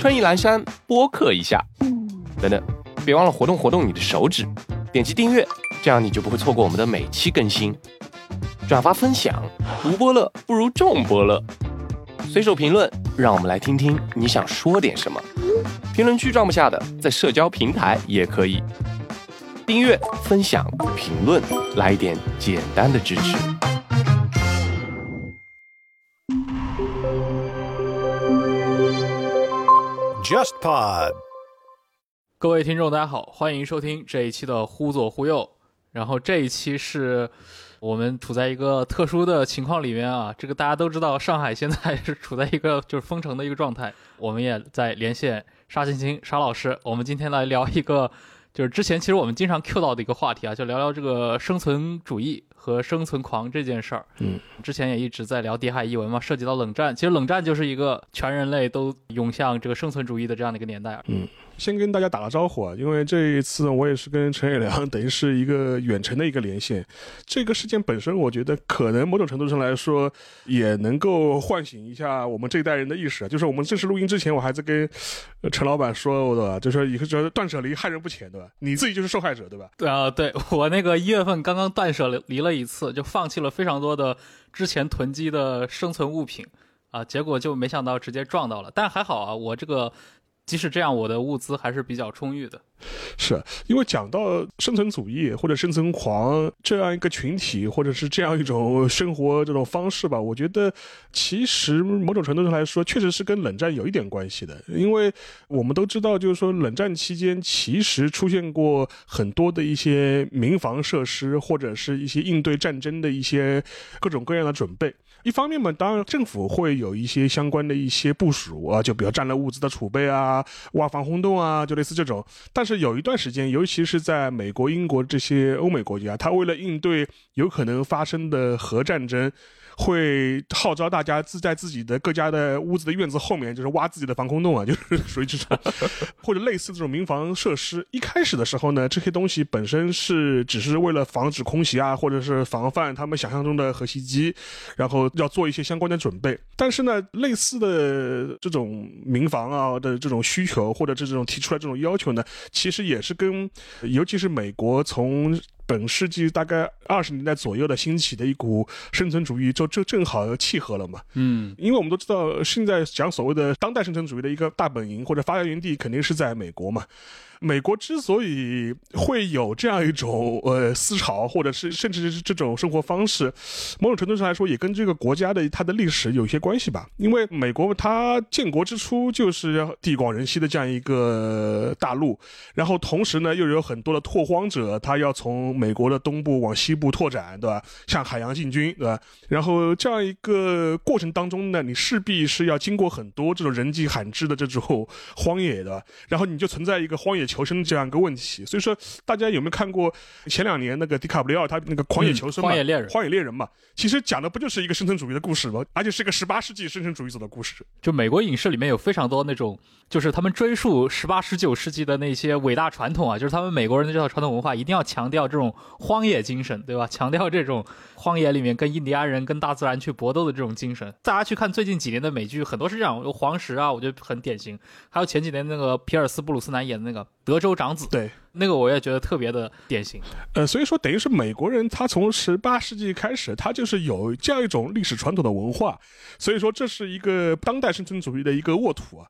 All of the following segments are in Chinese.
春意阑珊播客一下。等等，别忘了活动活动你的手指，点击订阅，这样你就不会错过我们的每期更新。转发分享，无波乐不如众波乐。随手评论，让我们来听听你想说点什么。评论区装不下的，在社交平台也可以。订阅、分享、评论，来一点简单的支持。JustPod，各位听众，大家好，欢迎收听这一期的《忽左忽右》。然后这一期是我们处在一个特殊的情况里面啊，这个大家都知道，上海现在是处在一个就是封城的一个状态。我们也在连线沙青青沙老师，我们今天来聊一个就是之前其实我们经常 Q 到的一个话题啊，就聊聊这个生存主义和生存狂这件事儿。嗯，之前也一直在聊谍海译文嘛，涉及到冷战，其实冷战就是一个全人类都涌向这个生存主义的这样的一个年代。嗯，先跟大家打个招呼啊，因为这一次我也是跟陈远良 等于是一个远程的一个连线。这个事件本身，我觉得可能某种程度上来说，也能够唤醒一下我们这一代人的意识啊。就是我们正式录音之前，我还在跟陈老板说，对吧？就说以后说断舍离害人不浅，对吧？你自己就是受害者，对吧？对啊，对我那个一月份刚刚断舍离了一次，就放弃了非常多的之前囤积的生存物品啊，结果就没想到直接撞到了。但还好啊，我这个即使这样，我的物资还是比较充裕的。是因为讲到生存主义或者生存狂这样一个群体，或者是这样一种生活这种方式吧，我觉得其实某种程度上来说，确实是跟冷战有一点关系的。因为我们都知道，就是说冷战期间其实出现过很多的一些民防设施，或者是一些应对战争的一些各种各样的准备。一方面嘛，当然政府会有一些相关的一些部署啊，就比如战略物资的储备啊、挖防空洞啊，就类似这种。但是有一段时间，尤其是在美国、英国这些欧美国家，他为了应对有可能发生的核战争，会号召大家自在自己的各家的屋子的院子后面，就是挖自己的防空洞啊，就是属于这种，或者类似这种民防设施。一开始的时候呢，这些东西本身是只是为了防止空袭啊，或者是防范他们想象中的核袭击，然后要做一些相关的准备。但是呢，类似的这种民房啊的这种需求，或者这种提出来这种要求呢，其实也是跟，尤其是美国从本世纪大概二十年代左右的兴起的一股生存主义，就就正好契合了嘛。嗯，因为我们都知道，现在讲所谓的当代生存主义的一个大本营或者发源地，肯定是在美国嘛。美国之所以会有这样一种呃思潮，或者是甚至是这种生活方式，某种程度上来说，也跟这个国家的它的历史有一些关系吧。因为美国它建国之初就是地广人稀的这样一个大陆，然后同时呢又有很多的拓荒者，他要从美国的东部往西部拓展，对吧？向海洋进军，对吧？然后这样一个过程当中呢，你势必是要经过很多这种人迹罕至的这种荒野的，然后你就存在一个荒野求生这样一个问题。所以说，大家有没有看过前两年那个迪卡普里奥他那个《狂野求生》嘛？荒野猎人荒野猎人嘛，其实讲的不就是一个生存主义的故事吗？而且是一个十八世纪生存主义者的故事。就美国影视里面有非常多那种，就是他们追溯十八、十九世纪的那些伟大传统啊，就是他们美国人的这套传统文化，一定要强调这种荒野精神，对吧？强调这种荒野里面跟印第安人、跟大自然去搏斗的这种精神。大家去看最近几年的美剧，很多是这样，有黄石啊，我觉得很典型。还有前几年那个皮尔斯布鲁斯南演的那个《德州长子》，对，那个我也觉得特别的典型。呃，所以说等于是美国人，他从十八世纪开始，他就是有这样一种历史传统的文化，所以说这是一个当代生存主义的一个沃土啊。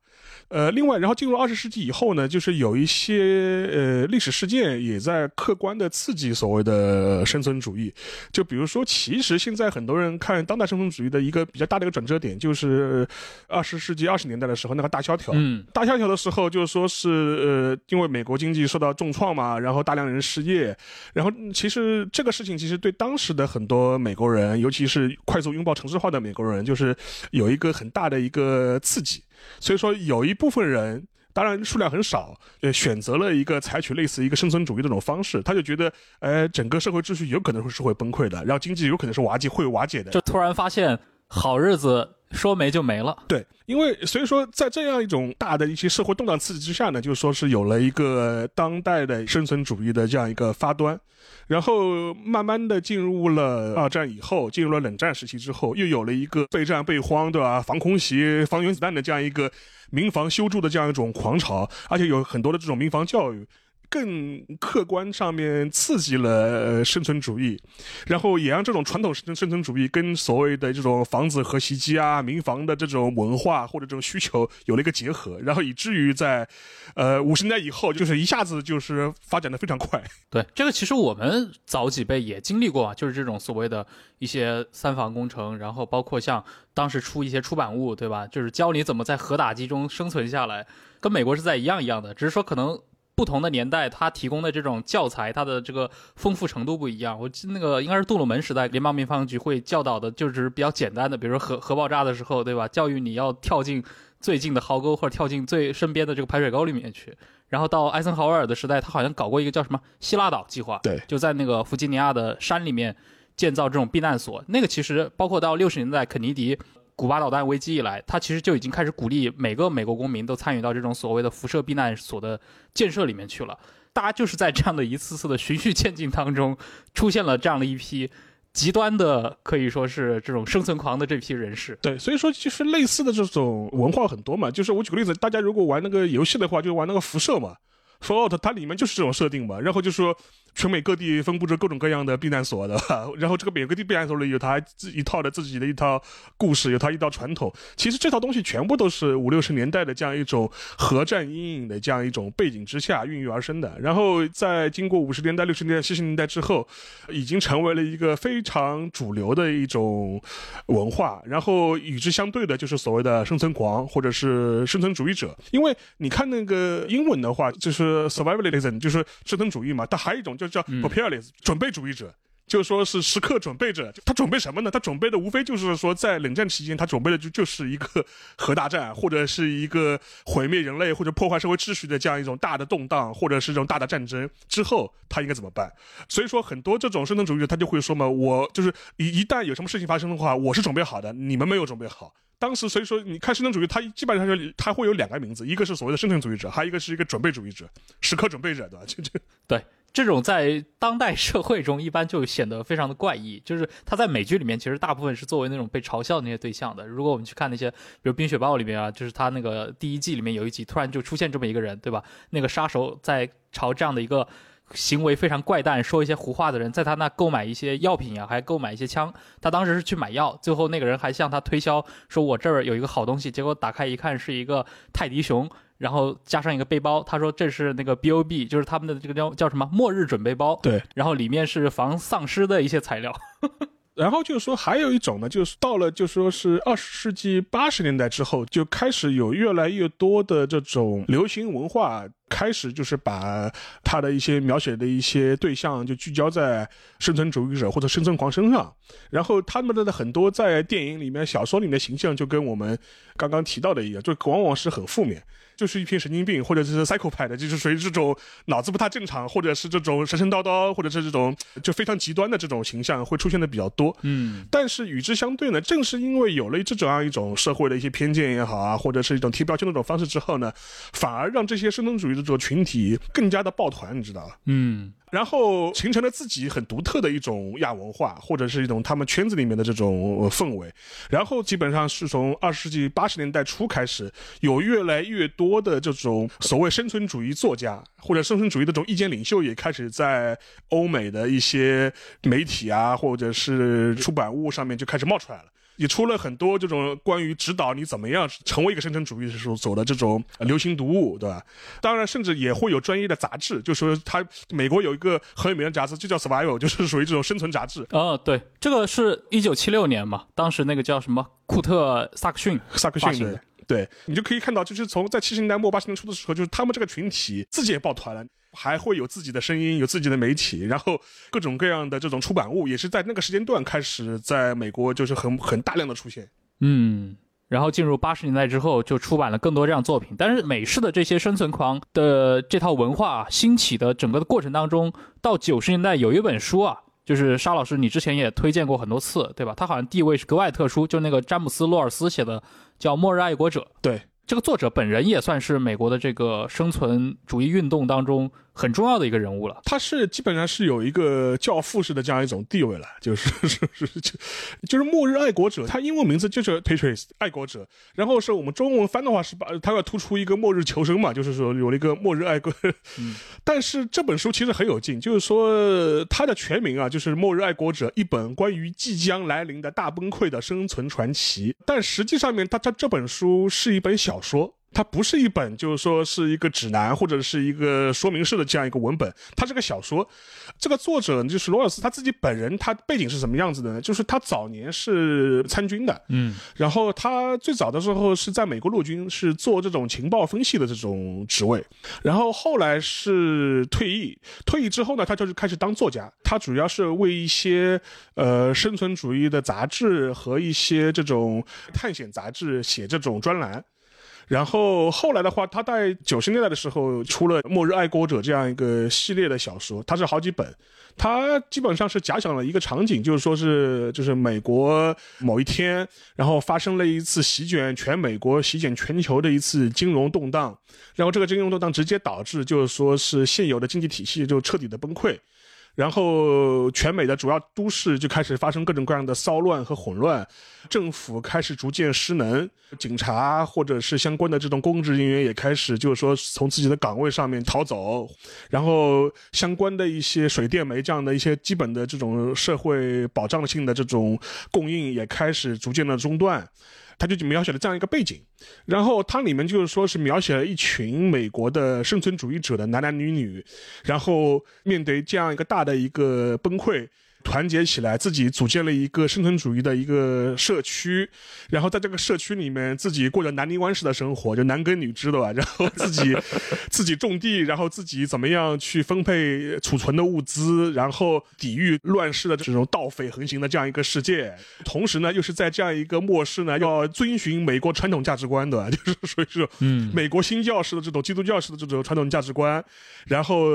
呃，另外，然后进入二十世纪以后呢，就是有一些呃历史事件也在客观的刺激所谓的生存主义。就比如说，其实现在很多人看当代生存主义的一个比较大的一个转折点，就是二十世纪二十年代的时候那个大萧条。嗯，大萧条的时候，就是说是呃，因为美国经济受到重创嘛，然后大量人失业，然后嗯其实这个事情其实对当时的很多美国人，尤其是快速拥抱城市化的美国人，就是有一个很大的一个刺激。所以说，有一部分人。当然数量很少，呃，选择了一个采取类似一个生存主义的这种方式，他就觉得，呃，整个社会秩序有可能会是会崩溃的，然后经济有可能是瓦解，会瓦解的。就突然发现好日子说没就没了。对，因为所以说，在这样一种大的一些社会动荡刺激之下呢，就是说是有了一个当代的生存主义的这样一个发端，然后慢慢的进入了二战以后，进入了冷战时期之后，又有了一个备战备荒，对吧？防空袭、防原子弹的这样一个民防修筑的这样一种狂潮，而且有很多的这种民防教育。更客观上面刺激了生存主义，然后也让这种传统生存生存主义跟所谓的这种房子和袭击啊、民防的这种文化或者这种需求有了一个结合，然后以至于在，呃五十年代以后，就是一下子就是发展的非常快。对，这个其实我们早几辈也经历过啊，就是这种所谓的一些三防工程，然后包括像当时出一些出版物，对吧？就是教你怎么在核打击中生存下来，跟美国是在一样一样的，只是说可能。不同的年代，它提供的这种教材，它的这个丰富程度不一样。我记得那个应该是杜鲁门时代，联邦民防局会教导的，就是比较简单的，比如说核核爆炸的时候，对吧？教育你要跳进最近的壕沟，或者跳进最身边的这个排水沟里面去。然后到艾森豪威尔的时代，他好像搞过一个叫什么希腊岛计划，对，就在那个弗吉尼亚的山里面建造这种避难所。那个其实包括到六十年代肯尼迪。古巴导弹危机以来，他其实就已经开始鼓励每个美国公民都参与到这种所谓的辐射避难所的建设里面去了。大家就是在这样的一次次的循序渐进当中，出现了这样的一批极端的，可以说是这种生存狂的这批人士。对，所以说其实类似的这种文化很多嘛。就是我举个例子，大家如果玩那个游戏的话，就玩那个辐射嘛，Fallout 它里面就是这种设定嘛。然后就说。全美各地分布着各种各样的避难所的，然后这个每个地避难所里有他自一套的自己的一套故事，有他一套传统。其实这套东西全部都是五六十年代的这样一种核战阴影的这样一种背景之下孕育而生的。然后在经过五十年代、六十年代、七十年代之后，已经成为了一个非常主流的一种文化。然后与之相对的就是所谓的生存狂或者是生存主义者。因为你看那个英文的话，就是 survivalism，就是生存主义嘛。但还有一种。就叫 preparedness，准备主义者，就说是时刻准备着。他准备什么呢？他准备的无非就是说，在冷战期间，他准备的就就是一个核大战，或者是一个毁灭人类或者破坏社会秩序的这样一种大的动荡，或者是这种大的战争之后，他应该怎么办？所以说，很多这种生存主义者他就会说嘛，我就是一一旦有什么事情发生的话，我是准备好的，你们没有准备好。当时所以说，你看生存主义，它基本上就它会有两个名字，一个是所谓的生存主义者，还有一个是一个准备主义者，时刻准备着，对吧？就就对。这种在当代社会中一般就显得非常的怪异，就是他在美剧里面其实大部分是作为那种被嘲笑的那些对象的。如果我们去看那些，比如《冰雪暴》里面啊，就是他那个第一季里面有一集突然就出现这么一个人，对吧？那个杀手在朝这样的一个行为非常怪诞、说一些胡话的人，在他那购买一些药品呀，还购买一些枪。他当时是去买药，最后那个人还向他推销说：“我这儿有一个好东西。”结果打开一看是一个泰迪熊。然后加上一个背包，他说这是那个 B O B，就是他们的这个叫叫什么末日准备包。对，然后里面是防丧尸的一些材料。然后就是说还有一种呢，就是到了就说是二十世纪八十年代之后，就开始有越来越多的这种流行文化。开始就是把他的一些描写的一些对象就聚焦在生存主义者或者生存狂身上，然后他们的很多在电影里面、小说里面的形象就跟我们刚刚提到的一样，就往往是很负面，就是一批神经病或者是 psycho 派的，就是属于这种脑子不太正常，或者是这种神神叨叨，或者是这种就非常极端的这种形象会出现的比较多。嗯，但是与之相对呢，正是因为有了这种样一种社会的一些偏见也好啊，或者是一种贴标签的这种方式之后呢，反而让这些生存主义的。这种群体更加的抱团，你知道嗯，然后形成了自己很独特的一种亚文化，或者是一种他们圈子里面的这种氛围。然后基本上是从二十世纪八十年代初开始，有越来越多的这种所谓生存主义作家或者生存主义的这种意见领袖，也开始在欧美的一些媒体啊，或者是出版物上面就开始冒出来了。也出了很多这种关于指导你怎么样成为一个生存主义的时候走的这种流行读物，对吧？当然，甚至也会有专业的杂志，就说它美国有一个很有名的杂志，就叫 Survival，就是属于这种生存杂志。哦，对，这个是一九七六年嘛，当时那个叫什么库特萨克逊萨克逊的，对你就可以看到，就是从在七十年代末八十年初的时候，就是他们这个群体自己也抱团了。还会有自己的声音，有自己的媒体，然后各种各样的这种出版物，也是在那个时间段开始在美国就是很很大量的出现。嗯，然后进入八十年代之后，就出版了更多这样作品。但是美式的这些生存狂的这套文化兴起的整个的过程当中，到九十年代有一本书啊，就是沙老师，你之前也推荐过很多次，对吧？他好像地位是格外特殊，就那个詹姆斯·洛尔斯写的叫《末日爱国者》。对，这个作者本人也算是美国的这个生存主义运动当中。很重要的一个人物了，他是基本上是有一个教父式的这样一种地位了，就是 是是就就是末日爱国者，他英文名字就是 Patriots 爱国者，然后是我们中文翻的话是把他要突出一个末日求生嘛，就是说有了一个末日爱国，但是这本书其实很有劲，就是说它的全名啊就是末日爱国者一本关于即将来临的大崩溃的生存传奇，但实际上面它它这本书是一本小说。它不是一本，就是说是一个指南或者是一个说明式的这样一个文本，它是个小说。这个作者就是罗尔斯他自己本人，他背景是什么样子的呢？就是他早年是参军的，嗯，然后他最早的时候是在美国陆军是做这种情报分析的这种职位，然后后来是退役，退役之后呢，他就是开始当作家，他主要是为一些呃生存主义的杂志和一些这种探险杂志写这种专栏。然后后来的话，他在九十年代的时候出了《末日爱国者》这样一个系列的小说，它是好几本，它基本上是假想了一个场景，就是说是就是美国某一天，然后发生了一次席卷全美国、席卷全球的一次金融动荡，然后这个金融动荡直接导致就是说是现有的经济体系就彻底的崩溃。然后，全美的主要都市就开始发生各种各样的骚乱和混乱，政府开始逐渐失能，警察或者是相关的这种公职人员也开始就是说从自己的岗位上面逃走，然后相关的一些水电煤这样的一些基本的这种社会保障性的这种供应也开始逐渐的中断。他就描写了这样一个背景，然后它里面就是说是描写了一群美国的生存主义者的男男女女，然后面对这样一个大的一个崩溃。团结起来，自己组建了一个生存主义的一个社区，然后在这个社区里面，自己过着南泥湾式的生活，就男耕女织的吧。然后自己 自己种地，然后自己怎么样去分配储存的物资，然后抵御乱世的这种盗匪横行的这样一个世界。同时呢，又是在这样一个末世呢，要遵循美国传统价值观的，就是说，嗯，美国新教式的这种基督教式的这种传统价值观，然后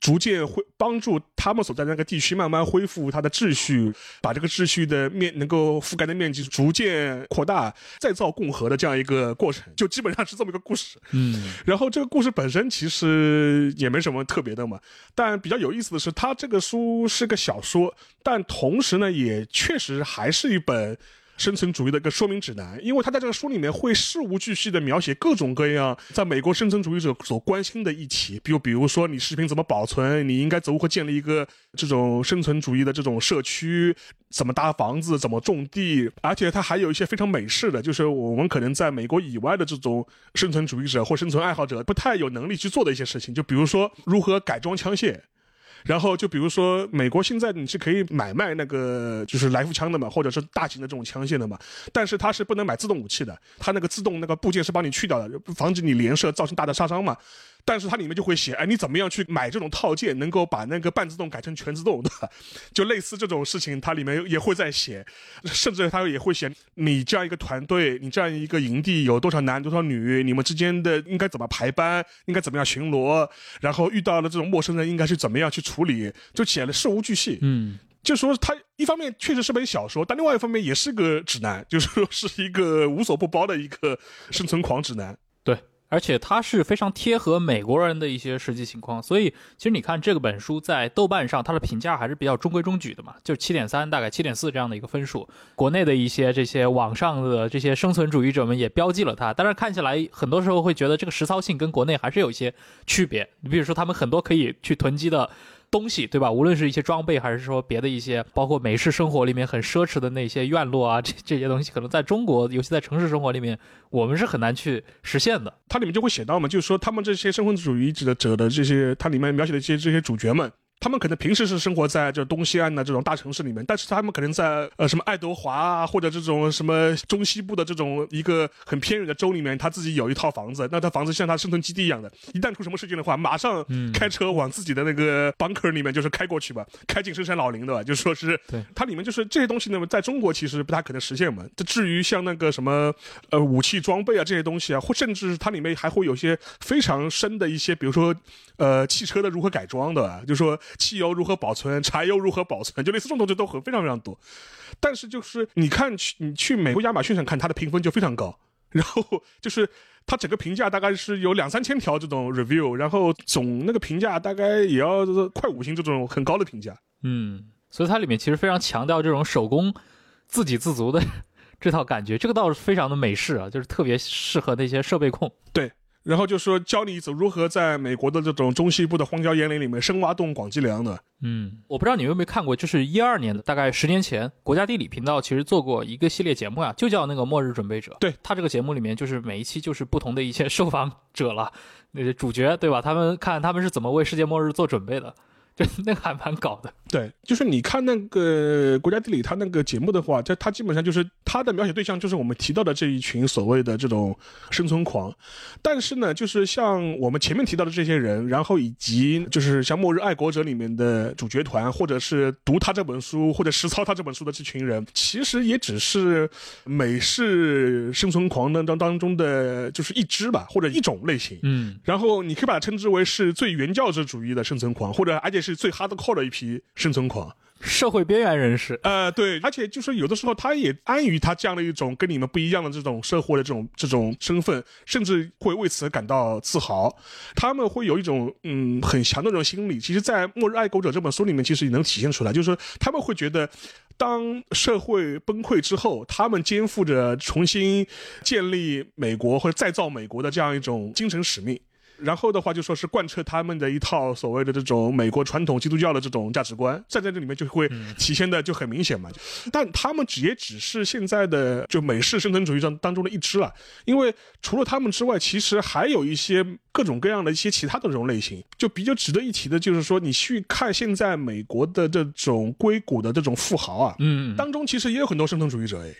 逐渐会帮助他们所在那个地区慢慢。恢复它的秩序，把这个秩序的面能够覆盖的面积逐渐扩大，再造共和的这样一个过程，就基本上是这么一个故事。嗯，然后这个故事本身其实也没什么特别的嘛，但比较有意思的是，它这个书是个小说，但同时呢，也确实还是一本。生存主义的一个说明指南，因为他在这个书里面会事无巨细的描写各种各样在美国生存主义者所关心的议题，比如比如说你食品怎么保存，你应该如何建立一个这种生存主义的这种社区，怎么搭房子，怎么种地，而且他还有一些非常美式的，就是我们可能在美国以外的这种生存主义者或生存爱好者不太有能力去做的一些事情，就比如说如何改装枪械。然后就比如说，美国现在你是可以买卖那个就是来福枪的嘛，或者是大型的这种枪械的嘛，但是它是不能买自动武器的，它那个自动那个部件是帮你去掉的，防止你连射造成大的杀伤嘛。但是它里面就会写，哎，你怎么样去买这种套件，能够把那个半自动改成全自动的，就类似这种事情，它里面也会在写，甚至它也会写你这样一个团队，你这样一个营地有多少男多少女，你们之间的应该怎么排班，应该怎么样巡逻，然后遇到了这种陌生人应该是怎么样去处理，就写了事无巨细。嗯，就说它一方面确实是本小说，但另外一方面也是个指南，就是说是一个无所不包的一个生存狂指南。而且它是非常贴合美国人的一些实际情况，所以其实你看这个本书在豆瓣上，它的评价还是比较中规中矩的嘛，就七点三，大概七点四这样的一个分数。国内的一些这些网上的这些生存主义者们也标记了它，但是看起来很多时候会觉得这个实操性跟国内还是有一些区别。你比如说他们很多可以去囤积的。东西对吧？无论是一些装备，还是说别的一些，包括美式生活里面很奢侈的那些院落啊，这这些东西，可能在中国，尤其在城市生活里面，我们是很难去实现的。它里面就会写到嘛，就是说他们这些身份主义者者的这些，它里面描写的一些这些主角们。他们可能平时是生活在这东西岸的这种大城市里面，但是他们可能在呃什么爱德华啊，或者这种什么中西部的这种一个很偏远的州里面，他自己有一套房子，那他房子像他生存基地一样的，一旦出什么事情的话，马上开车往自己的那个 bunker 里面就是开过去吧，开进深山老林的吧，就说是，它里面就是这些东西呢，在中国其实不太可能实现嘛。这至于像那个什么呃武器装备啊这些东西啊，或甚至它里面还会有些非常深的一些，比如说呃汽车的如何改装的，就说。汽油如何保存，柴油如何保存，就类似这种东西都很非常非常多。但是就是你看去你去美国亚马逊上看，它的评分就非常高，然后就是它整个评价大概是有两三千条这种 review，然后总那个评价大概也要快五星这种很高的评价。嗯，所以它里面其实非常强调这种手工自给自足的这套感觉，这个倒是非常的美式啊，就是特别适合那些设备控。对，然后就说教你走如何在美国的这种中西部的荒郊野岭里面深挖洞广积粮的。嗯，我不知道你有没有看过，就是一二年的，大概十年前，国家地理频道其实做过一个系列节目啊，就叫那个《末日准备者》。对他这个节目里面，就是每一期就是不同的一些受访者了，那些主角对吧？他们看他们是怎么为世界末日做准备的，就那个还蛮搞的。对，就是你看那个国家地理他那个节目的话，他他基本上就是他的描写对象就是我们提到的这一群所谓的这种生存狂，但是呢，就是像我们前面提到的这些人，然后以及就是像《末日爱国者》里面的主角团，或者是读他这本书或者实操他这本书的这群人，其实也只是美式生存狂当当当中的就是一支吧，或者一种类型。嗯，然后你可以把它称之为是最原教旨主义的生存狂，或者而且是最 hardcore 的一批生存狂。社会边缘人士。呃，对，而且就是有的时候他也安于他这样的一种跟你们不一样的这种社会的这种这种身份，甚至会为此感到自豪。他们会有一种嗯很强的这种心理，其实，在《末日爱国者》这本书里面，其实也能体现出来，就是说他们会觉得。当社会崩溃之后，他们肩负着重新建立美国或者再造美国的这样一种精神使命。然后的话，就说是贯彻他们的一套所谓的这种美国传统基督教的这种价值观，站在这里面就会体现的就很明显嘛。但他们只也只是现在的就美式生存主义当当中的一支了，因为除了他们之外，其实还有一些各种各样的一些其他的这种类型。就比较值得一提的，就是说你去看现在美国的这种硅谷的这种富豪啊，嗯，当中其实也有很多生存主义者哎。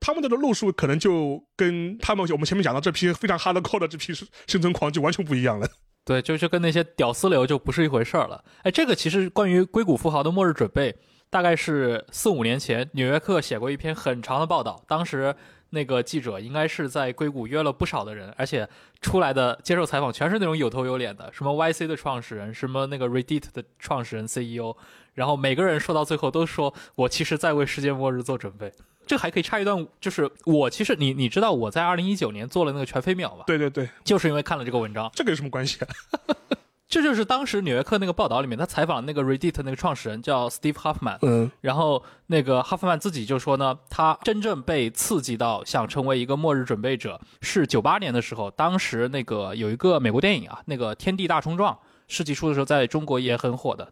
他们的路数可能就跟他们我们前面讲到这批非常 hardcore 的这批生存狂就完全不一样了。对，就就跟那些屌丝流就不是一回事儿了。哎，这个其实关于硅谷富豪的末日准备，大概是四五年前，《纽约客》写过一篇很长的报道。当时那个记者应该是在硅谷约了不少的人，而且出来的接受采访全是那种有头有脸的，什么 YC 的创始人，什么那个 Reddit 的创始人 CEO，然后每个人说到最后都说我其实在为世界末日做准备。这个还可以插一段，就是我其实你你知道我在二零一九年做了那个全飞秒吧？对对对，就是因为看了这个文章。这个有什么关系啊？这就是当时《纽约客》那个报道里面，他采访那个 Reddit 那个创始人叫 Steve Huffman，嗯，然后那个 Huffman 自己就说呢，他真正被刺激到想成为一个末日准备者是九八年的时候，当时那个有一个美国电影啊，那个《天地大冲撞》，世纪初的时候在中国也很火的。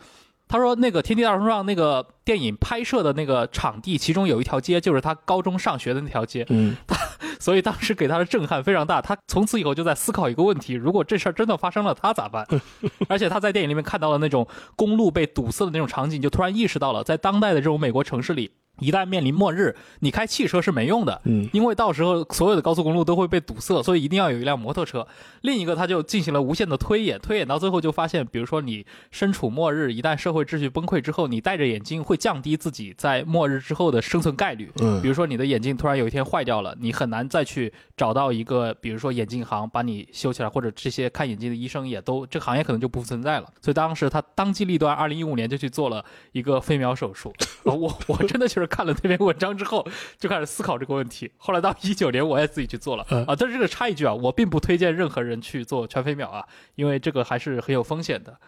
他说那个《天地大冲撞》那个电影拍摄的那个场地，其中有一条街就是他高中上学的那条街，嗯，所以当时给他的震撼非常大。他从此以后就在思考一个问题：如果这事儿真的发生了，他咋办？而且他在电影里面看到了那种公路被堵塞的那种场景，就突然意识到了，在当代的这种美国城市里，一旦面临末日，你开汽车是没用的，嗯，因为到时候所有的高速公路都会被堵塞，所以一定要有一辆摩托车。另一个，他就进行了无限的推演，推演到最后就发现，比如说你身处末日，一旦社会秩序崩溃之后，你戴着眼镜会降低自己在末日之后的生存概率。嗯比如说你的眼镜突然有一天坏掉了，你很难再去找到一个，比如说眼镜行把你修起来，或者这些看眼镜的医生也都这个行业可能就不存在了。所以当时他当机立断，二零一五年就去做了一个飞秒手术。啊 我我真的就是看了那篇文章之后，就开始思考这个问题。后来到一九年，我也自己去做了嗯啊。但是这个插一句啊，我并不推荐任何人去做全飞秒啊，因为这个还是很有风险的。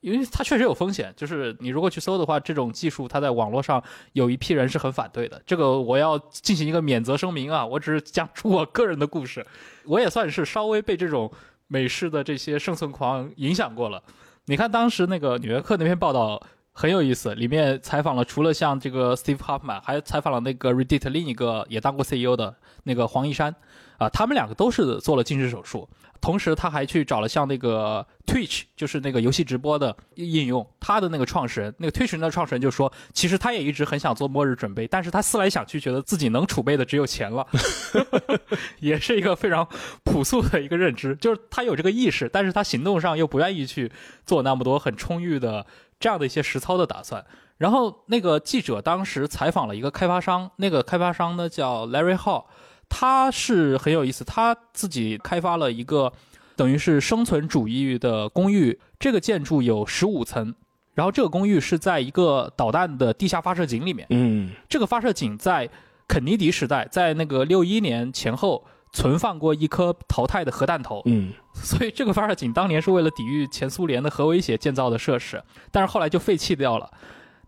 因为它确实有风险，就是你如果去搜的话，这种技术它在网络上有一批人是很反对的。这个我要进行一个免责声明啊，我只是讲出我个人的故事，我也算是稍微被这种美式的这些生存狂影响过了。你看当时那个《纽约客》那篇报道很有意思，里面采访了除了像这个 Steve Huffman，还采访了那个 Reddit 另一个也当过 CEO 的那个黄一山，啊，他们两个都是做了近视手术。同时，他还去找了像那个 Twitch，就是那个游戏直播的应用，他的那个创始人，那个 Twitch 的创始人就说，其实他也一直很想做末日准备，但是他思来想去，觉得自己能储备的只有钱了，也是一个非常朴素的一个认知，就是他有这个意识，但是他行动上又不愿意去做那么多很充裕的这样的一些实操的打算。然后那个记者当时采访了一个开发商，那个开发商呢叫 Larry Hall。他是很有意思，他自己开发了一个等于是生存主义的公寓，这个建筑有十五层，然后这个公寓是在一个导弹的地下发射井里面。嗯这个发射井在肯尼迪时代，在那个六一年前后存放过一颗淘汰的核弹头，嗯所以这个发射井当年是为了抵御前苏联的核威胁建造的设施，但是后来就废弃掉了。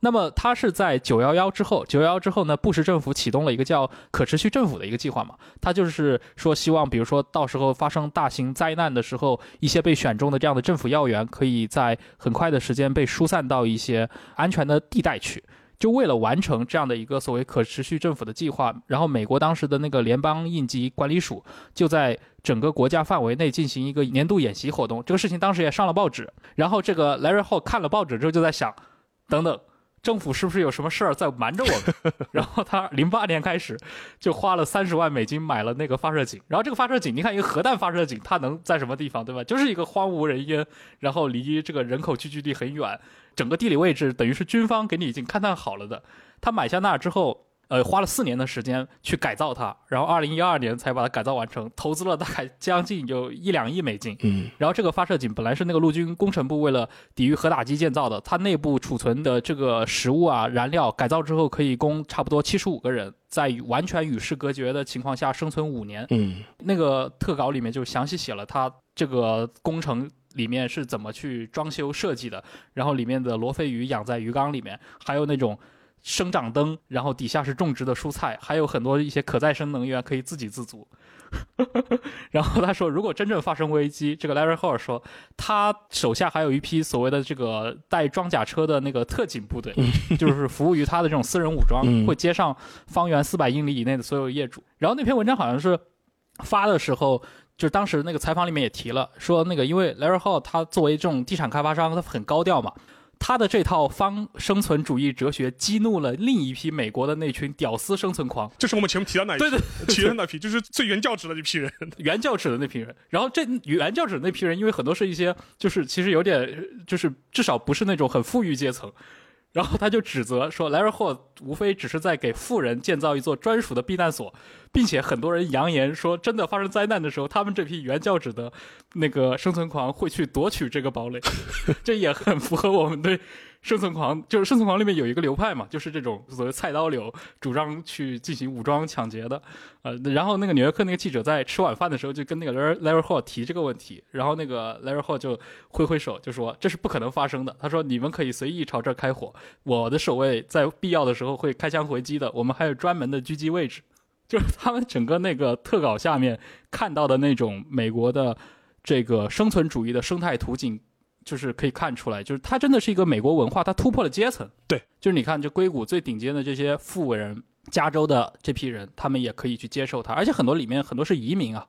那么它是在九幺幺之后，九幺幺之后呢，布什政府启动了一个叫可持续政府的一个计划嘛，它就是说希望，比如说到时候发生大型灾难的时候，一些被选中的这样的政府要员可以在很快的时间被疏散到一些安全的地带去。就为了完成这样的一个所谓可持续政府的计划，然后美国当时的那个联邦应急管理署就在整个国家范围内进行一个年度演习活动。这个事情当时也上了报纸，然后这个 Larry Hall 看了报纸之后就在想，等等。政府是不是有什么事儿在瞒着我们？然后他零八年开始就花了三十万美金买了那个发射井。然后这个发射井，你看一个核弹发射井，它能在什么地方，对吧？就是一个荒无人烟，然后离这个人口聚居地很远，整个地理位置等于是军方给你已经勘探好了的。他买下那之后，呃，花了四年的时间去改造它，然后二零一二年才把它改造完成，投资了大概将近有一两亿美金。嗯然后这个发射井本来是那个陆军工程部为了抵御核打击建造的，它内部储存的这个食物啊、燃料改造之后可以供差不多七十五个人在与完全与世隔绝的情况下生存五年。嗯那个特稿里面就详细写了它这个工程里面是怎么去装修设计的，然后里面的罗非鱼养在鱼缸里面，还有那种。生长灯，然后底下是种植的蔬菜，还有很多一些可再生能源可以自给自足。然后他说，如果真正发生危机，这个 Larry Hall 说，他手下还有一批所谓的这个带装甲车的那个特警部队，就是服务于他的这种私人武装，嗯会接上方圆四百英里以内的所有业主。然后那篇文章好像是发的时候。就是当时那个采访里面也提了，说那个因为 Larry Hall 他作为这种地产开发商，他很高调嘛，他的这套方生存主义哲学激怒了另一批美国的那群屌丝生存狂，就是我们前面提到那一批，对对，提到那批，就是最原教旨的那批人。原教旨的那批人。然后这原教旨的那批人，因为很多是一些就是其实有点就是至少不是那种很富裕阶层。然后他就指责说莱尔霍无非只是在给富人建造一座专属的避难所，并且很多人扬言说，真的发生灾难的时候，他们这批原教旨的那个生存狂会去夺取这个堡垒，这也很符合我们对生存狂，就是生存狂里面有一个流派嘛，就是这种所谓菜刀流，主张去进行武装抢劫的。呃，然后那个纽约客那个记者在吃晚饭的时候就跟那个 Larry Larry Hall 提这个问题，然后那个 Larry Hall 就挥挥手就说这是不可能发生的。他说你们可以随意朝这儿开火，我的守卫在必要的时候会开枪回击的，我们还有专门的狙击位置。就是他们整个那个特稿下面看到的那种美国的这个生存主义的生态图景。就是可以看出来，就是它真的是一个美国文化，它突破了阶层。对，就是你看，就硅谷最顶尖的这些富人，加州的这批人，他们也可以去接受它，而且很多里面很多是移民啊，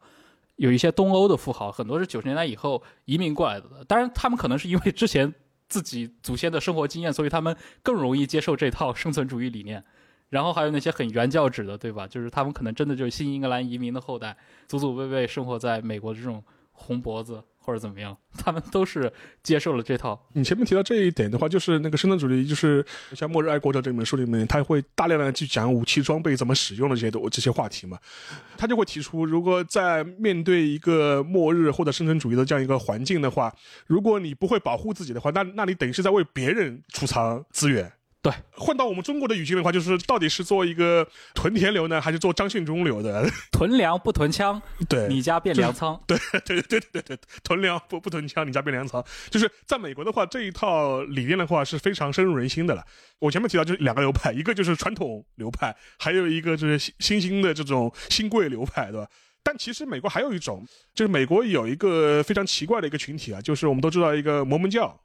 有一些东欧的富豪，很多是九十年代以后移民过来的。当然，他们可能是因为之前自己祖先的生活经验，所以他们更容易接受这套生存主义理念。然后还有那些很原教旨的，对吧？就是他们可能真的就是新英格兰移民的后代，祖祖辈辈生活在美国这种红脖子。或者怎么样，他们都是接受了这套。你前面提到这一点的话，就是那个生存主义，就是像《末日爱国者》这本书里面，他会大量的去讲武器装备怎么使用的这些这些话题嘛。他就会提出，如果在面对一个末日或者生存主义的这样一个环境的话，如果你不会保护自己的话，那那你等于是在为别人储藏资源。对，换到我们中国的语境的话，就是到底是做一个屯田流呢，还是做张献忠流的？屯粮不屯枪，对，你家变粮仓。对对对对对对，屯粮不不屯枪，你家变粮仓。就是在美国的话，这一套理念的话是非常深入人心的了。我前面提到就是两个流派，一个就是传统流派，还有一个就是新新兴的这种新贵流派，对吧？但其实美国还有一种，就是美国有一个非常奇怪的一个群体啊，就是我们都知道一个摩门教。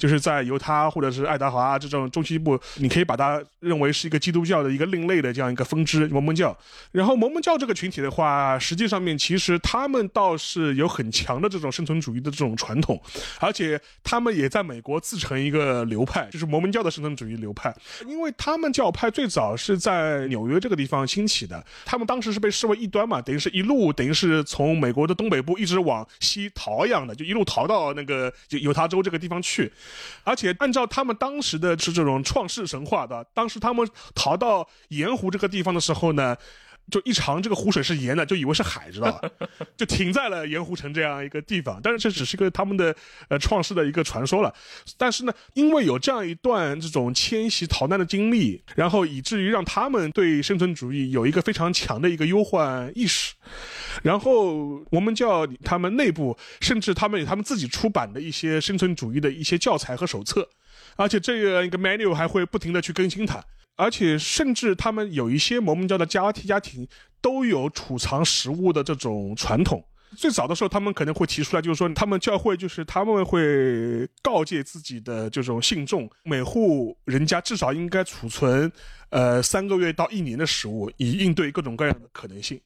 就是在犹他或者是爱达华这种中西部，你可以把它认为是一个基督教的一个另类的这样一个分支——摩门教。然后摩门教这个群体的话，实际上面其实他们倒是有很强的这种生存主义的这种传统，而且他们也在美国自成一个流派，就是摩门教的生存主义流派。因为他们教派最早是在纽约这个地方兴起的，他们当时是被视为异端嘛，等于是一路等于是从美国的东北部一直往西逃一样的，就一路逃到那个犹他州这个地方去。而且按照他们当时的是这种创世神话的，当时他们逃到盐湖这个地方的时候呢，就一尝这个湖水是盐的，就以为是海，知道吧？就停在了盐湖城这样一个地方。但是这只是一个他们的呃创世的一个传说了。但是呢，因为有这样一段这种迁徙逃难的经历，然后以至于让他们对生存主义有一个非常强的一个忧患意识。然后我们叫他们内部，甚至他们有他们自己出版的一些生存主义的一些教材和手册，而且这样一个 manual 还会不停的去更新它。而且，甚至他们有一些摩门教的家庭家庭都有储藏食物的这种传统。最早的时候，他们可能会提出来，就是说，他们教会就是他们会告诫自己的这种信众，每户人家至少应该储存，呃，三个月到一年的食物，以应对各种各样的可能性。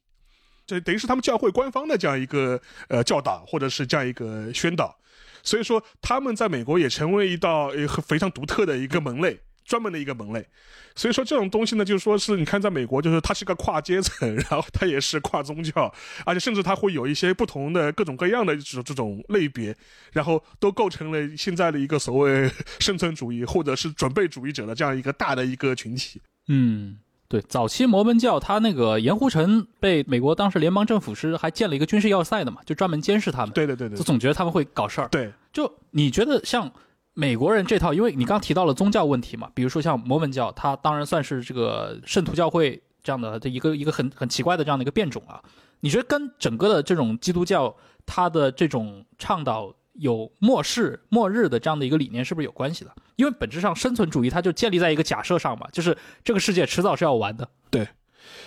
这等于是他们教会官方的这样一个呃教导，或者是这样一个宣导。所以说，他们在美国也成为一道呃非常独特的一个门类。专门的一个门类，所以说这种东西呢，就是说是你看，在美国，就是它是个跨阶层，然后它也是跨宗教，而且甚至它会有一些不同的各种各样的这种这种类别，然后都构成了现在的一个所谓 生存主义或者是准备主义者的这样一个大的一个群体。嗯，对，早期摩门教它那个盐湖城被美国当时联邦政府是还建了一个军事要塞的嘛，就专门监视他们。对对对对，就总觉得他们会搞事儿。对，就你觉得像。美国人这套，因为你刚提到了宗教问题嘛，比如说像摩门教，它当然算是这个圣徒教会这样的这一个一个很很奇怪的这样的一个变种啊。你觉得跟整个的这种基督教它的这种倡导有末世末日的这样的一个理念是不是有关系的？因为本质上生存主义它就建立在一个假设上嘛，就是这个世界迟早是要完的。对，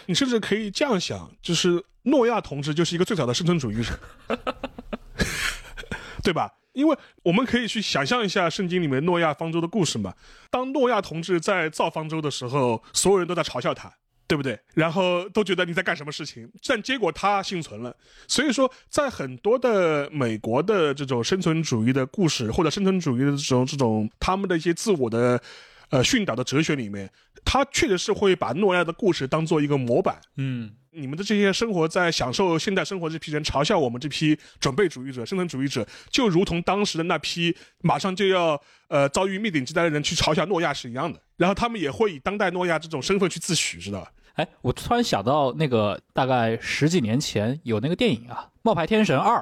你甚至可以这样想，就是诺亚同志就是一个最早的生存主义者，对吧？因为我们可以去想象一下圣经里面诺亚方舟的故事嘛。当诺亚同志在造方舟的时候，所有人都在嘲笑他，对不对？然后都觉得你在干什么事情，但结果他幸存了。所以说，在很多的美国的这种生存主义的故事，或者生存主义的这种这种他们的一些自我的，呃训导的哲学里面，他确实是会把诺亚的故事当做一个模板。嗯。你们的这些生活在享受现代生活这批人嘲笑我们这批准备主义者、生存主义者，就如同当时的那批马上就要呃遭遇灭顶之灾的人去嘲笑诺亚是一样的。然后他们也会以当代诺亚这种身份去自诩，知道吧？哎，我突然想到那个大概十几年前有那个电影啊，《冒牌天神二》，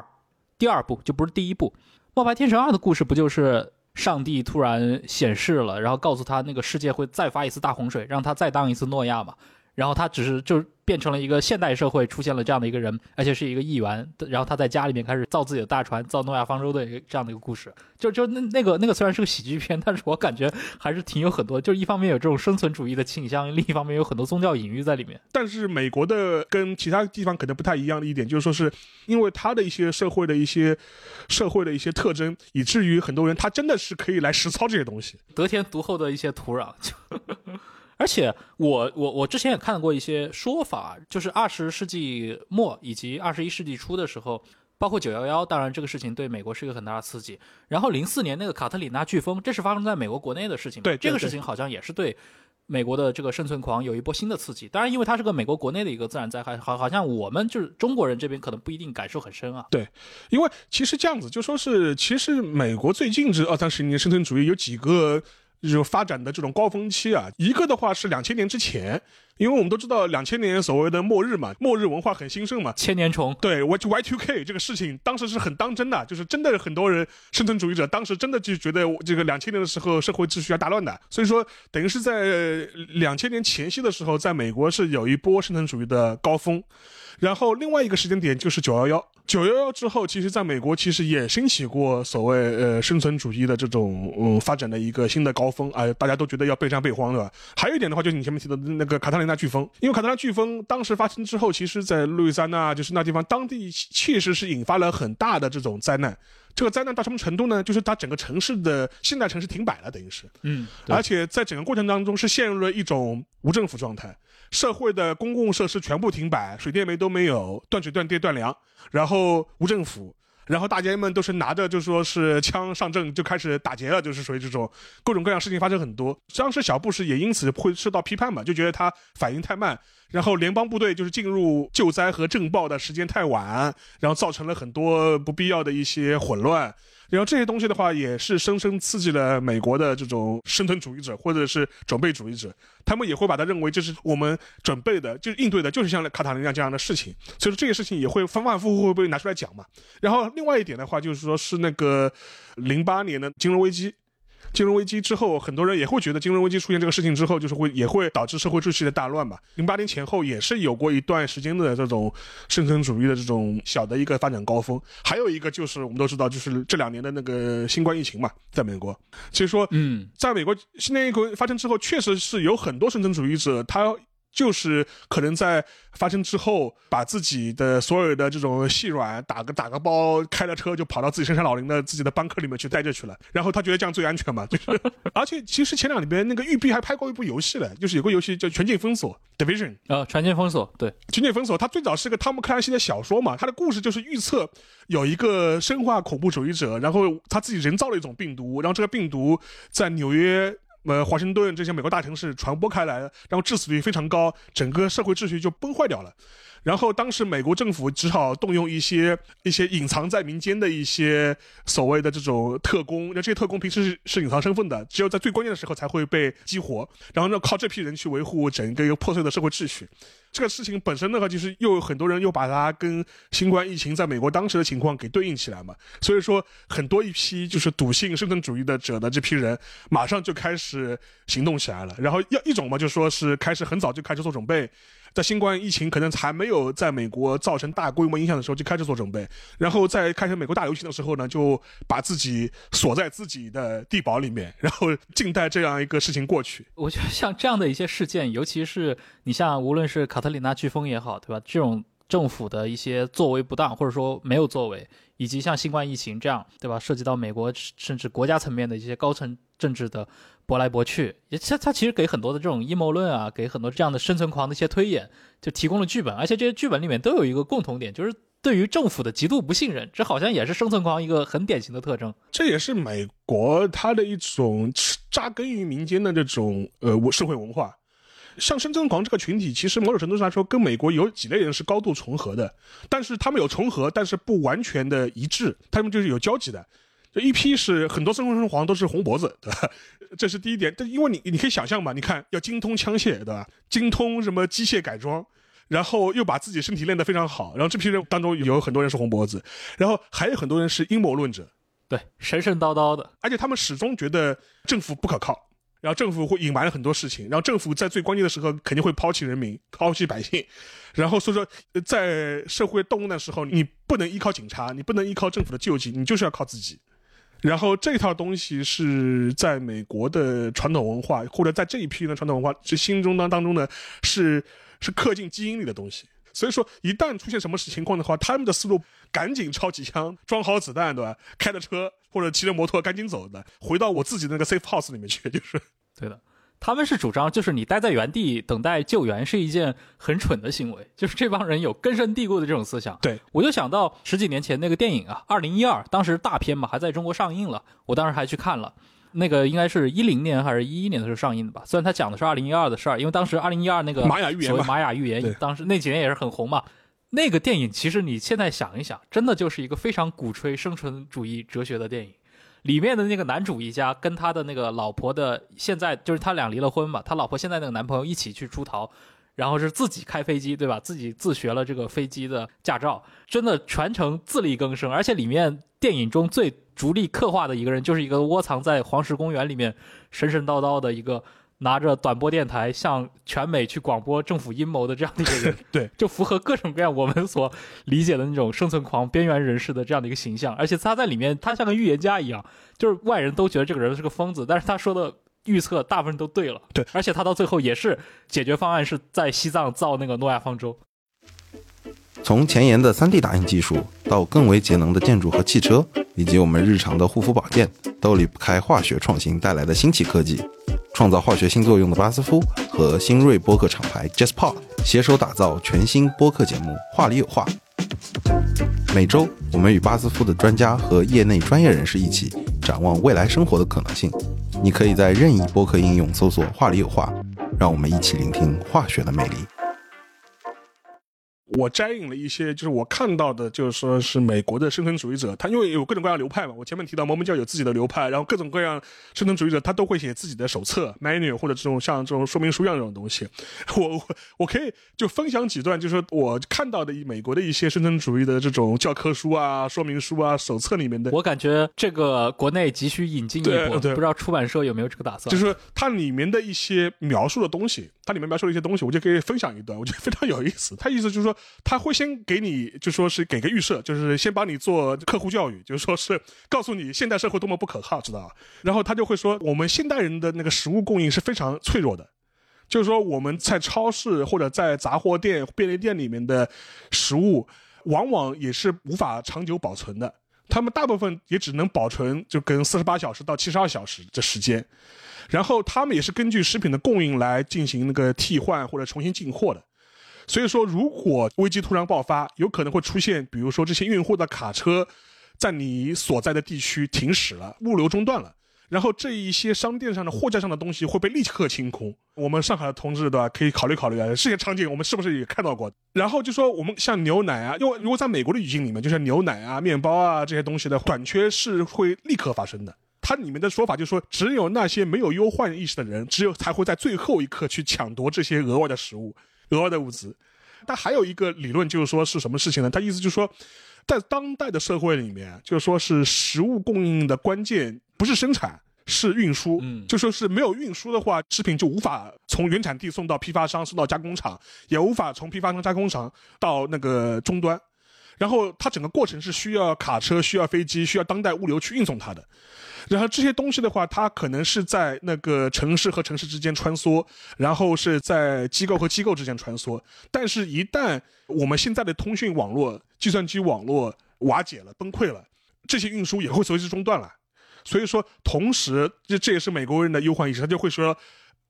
第二部就不是第一部，《冒牌天神二》的故事不就是上帝突然显示了，然后告诉他那个世界会再发一次大洪水，让他再当一次诺亚嘛？然后他只是就变成了一个现代社会出现了这样的一个人，而且是一个议员。然后他在家里面开始造自己的大船，造诺亚方舟的一个这样的一个故事。就就那那个那个虽然是个喜剧片，但是我感觉还是挺有很多，就是一方面有这种生存主义的倾向，另一方面有很多宗教隐喻在里面。但是美国的跟其他地方可能不太一样的一点，就是说是因为他的一些社会的一些社会的一些特征，以至于很多人他真的是可以来实操这些东西，得天独厚的一些土壤。而且我我我之前也看到过一些说法，就是二十世纪末以及二十一世纪初的时候，包括九幺幺，当然这个事情对美国是一个很大的刺激。然后零四年那个卡特里娜飓风，这是发生在美国国内的事情。对，这个事情好像也是对美国的这个生存狂有一波新的刺激。当然，因为它是个美国国内的一个自然灾害，好好像我们就是中国人这边可能不一定感受很深啊。对，因为其实这样子就说是，其实美国最近这二三十年生存主义有几个。就发展的这种高峰期啊，一个的话是两千年之前，因为我们都知道两千年所谓的末日嘛，末日文化很兴盛嘛，千年虫，对，Y Y two K 这个事情当时是很当真的，就是真的很多人生存主义者当时真的就觉得这个两千年的时候社会秩序要大乱的，所以说等于是在两千年前夕的时候，在美国是有一波生存主义的高峰，然后另外一个时间点就是九幺幺。九幺幺之后，其实在美国其实也兴起过所谓呃生存主义的这种嗯发展的一个新的高峰啊，大家都觉得要备战备荒，对吧？还有一点的话，就是你前面提到的那个卡特琳娜飓风，因为卡特琳娜飓风当时发生之后，其实在路易斯安那就是那地方当地确实是引发了很大的这种灾难。这个灾难到什么程度呢？就是它整个城市的现代城市停摆了，等于是，嗯，而且在整个过程当中是陷入了一种无政府状态。社会的公共设施全部停摆，水电煤都没有，断水断电断粮，然后无政府，然后大家们都是拿着就说是枪上阵就开始打劫了，就是属于这种各种各样事情发生很多。当时小布什也因此会受到批判嘛，就觉得他反应太慢，然后联邦部队就是进入救灾和震爆的时间太晚，然后造成了很多不必要的一些混乱。然后这些东西的话，也是深深刺激了美国的这种生存主义者或者是准备主义者，他们也会把它认为就是我们准备的，就是应对的，就是像卡塔琳娜这样的事情。所以说这些事情也会反反复复会被拿出来讲嘛。然后另外一点的话，就是说是那个零八年的金融危机。金融危机之后，很多人也会觉得金融危机出现这个事情之后，就是会也会导致社会秩序的大乱吧。零八年前后也是有过一段时间的这种生存主义的这种小的一个发展高峰。还有一个就是我们都知道，就是这两年的那个新冠疫情嘛，在美国。所以说，嗯，在美国新冠疫情发生之后，确实是有很多生存主义者他。就是可能在发生之后，把自己的所有的这种细软打个打个包，开了车就跑到自己深山老林的自己的班克里面去待着去了。然后他觉得这样最安全嘛，就是。而且其实前两年那个育碧还拍过一部游戏嘞，就是有个游戏叫《全境封锁》（Division）。啊，《全境封锁》对，《全境封锁》它最早是个汤姆克兰西的小说嘛，它的故事就是预测有一个生化恐怖主义者，然后他自己人造了一种病毒，然后这个病毒在纽约。呃，华盛顿这些美国大城市传播开来，然后致死率非常高，整个社会秩序就崩坏掉了。然后当时美国政府只好动用一些一些隐藏在民间的一些所谓的这种特工，那这些特工平时是是隐藏身份的，只有在最关键的时候才会被激活，然后呢靠这批人去维护整个一个破碎的社会秩序。这个事情本身的话，就是又有很多人又把它跟新冠疫情在美国当时的情况给对应起来嘛，所以说很多一批就是笃信生存主义的者的这批人，马上就开始行动起来了。然后要一种嘛，就说是开始很早就开始做准备。在新冠疫情可能还没有在美国造成大规模影响的时候，就开始做准备，然后在开始美国大游行的时候呢，就把自己锁在自己的地堡里面，然后静待这样一个事情过去。我觉得像这样的一些事件，尤其是你像无论是卡特里娜飓风也好，对吧？这种政府的一些作为不当，或者说没有作为，以及像新冠疫情这样，对吧？涉及到美国甚至国家层面的一些高层政治的。搏来搏去，也他他其实给很多的这种阴谋论啊，给很多这样的生存狂的一些推演，就提供了剧本，而且这些剧本里面都有一个共同点，就是对于政府的极度不信任，这好像也是生存狂一个很典型的特征。这也是美国它的一种扎根于民间的这种呃社会文化。像生存狂这个群体，其实某种程度上来说，跟美国有几类人是高度重合的，但是他们有重合，但是不完全的一致，他们就是有交集的。这一批是很多生存狂都是红脖子，对吧？这是第一点，但因为你你可以想象嘛，你看要精通枪械，对吧？精通什么机械改装，然后又把自己身体练得非常好，然后这批人当中有很多人是红脖子，然后还有很多人是阴谋论者，对，神神叨叨的，而且他们始终觉得政府不可靠，然后政府会隐瞒了很多事情，然后政府在最关键的时候肯定会抛弃人民，抛弃百姓，然后所以说在社会动乱的时候，你不能依靠警察，你不能依靠政府的救济，你就是要靠自己。然后这套东西是在美国的传统文化，或者在这一批的传统文化这心中当当中呢，是是刻进基因里的东西。所以说，一旦出现什么情况的话，他们的思路赶紧抄起枪，装好子弹，对吧？开着车或者骑着摩托赶紧走的，回到我自己的那个 safe house 里面去，就是对的。他们是主张，就是你待在原地等待救援是一件很蠢的行为，就是这帮人有根深蒂固的这种思想。对我就想到十几年前那个电影啊，二零一二，当时大片嘛还在中国上映了，我当时还去看了。那个应该是一零年还是一一年的时候上映的吧？虽然他讲的是二零一二的事儿，因为当时二零一二那个玛雅预言，玛雅预言，当时那几年也是很红嘛。那个电影其实你现在想一想，真的就是一个非常鼓吹生存主义哲学的电影。里面的那个男主一家跟他的那个老婆的现在就是他俩离了婚嘛，他老婆现在那个男朋友一起去出逃，然后是自己开飞机，对吧？自己自学了这个飞机的驾照，真的全程自力更生。而且里面电影中最逐力刻画的一个人，就是一个窝藏在黄石公园里面神神叨叨的一个。拿着短波电台向全美去广播政府阴谋的这样的一个人，对，就符合各种各样我们所理解的那种生存狂、边缘人士的这样的一个形象。而且他在里面，他像个预言家一样，就是外人都觉得这个人是个疯子，但是他说的预测大部分都对了。对，而且他到最后也是解决方案是在西藏造那个诺亚方舟。从前沿的 3D 打印技术到更为节能的建筑和汽车，以及我们日常的护肤保健，都离不开化学创新带来的新奇科技。创造化学新作用的巴斯夫和新锐播客厂牌 JustPod 携手打造全新播客节目《话里有话》。每周，我们与巴斯夫的专家和业内专业人士一起展望未来生活的可能性。你可以在任意播客应用搜索“话里有话”，让我们一起聆听化学的魅力。我摘引了一些，就是我看到的，就是说是美国的生存主义者，他因为有各种各样流派嘛。我前面提到摩门教有自己的流派，然后各种各样生存主义者他都会写自己的手册 manual 或者这种像这种说明书一样这种东西。我我我可以就分享几段，就是说我看到的美国的一些生存主义的这种教科书啊、说明书啊、手册里面的。我感觉这个国内急需引进一波，不知道出版社有没有这个打算。就是它里面的一些描述的东西，它里面描述了一些东西，我就可以分享一段，我觉得非常有意思。他意思就是说。他会先给你，就说是给个预设，就是先帮你做客户教育，就是说是告诉你现代社会多么不可靠，知道吧？然后他就会说，我们现代人的那个食物供应是非常脆弱的，就是说我们在超市或者在杂货店、便利店里面的食物，往往也是无法长久保存的，他们大部分也只能保存就跟四十八小时到七十二小时这时间，然后他们也是根据食品的供应来进行那个替换或者重新进货的。所以说，如果危机突然爆发，有可能会出现，比如说这些运货的卡车，在你所在的地区停驶了，物流中断了，然后这一些商店上的货架上的东西会被立刻清空。我们上海的同志对吧？可以考虑考虑啊，这些场景我们是不是也看到过？然后就说我们像牛奶啊，因为如果在美国的语境里面，就像牛奶啊、面包啊这些东西的短缺是会立刻发生的。它里面的说法就是说，只有那些没有忧患意识的人，只有才会在最后一刻去抢夺这些额外的食物。额外的物资，但还有一个理论就是说是什么事情呢？他意思就是说，在当代的社会里面，就说是食物供应的关键不是生产，是运输。嗯，就说是没有运输的话，食品就无法从原产地送到批发商，送到加工厂，也无法从批发商、加工厂到那个终端。然后它整个过程是需要卡车、需要飞机、需要当代物流去运送它的。然后这些东西的话，它可能是在那个城市和城市之间穿梭，然后是在机构和机构之间穿梭。但是，一旦我们现在的通讯网络、计算机网络瓦解了、崩溃了，这些运输也会随之中断了。所以说，同时这这也是美国人的忧患意识，他就会说，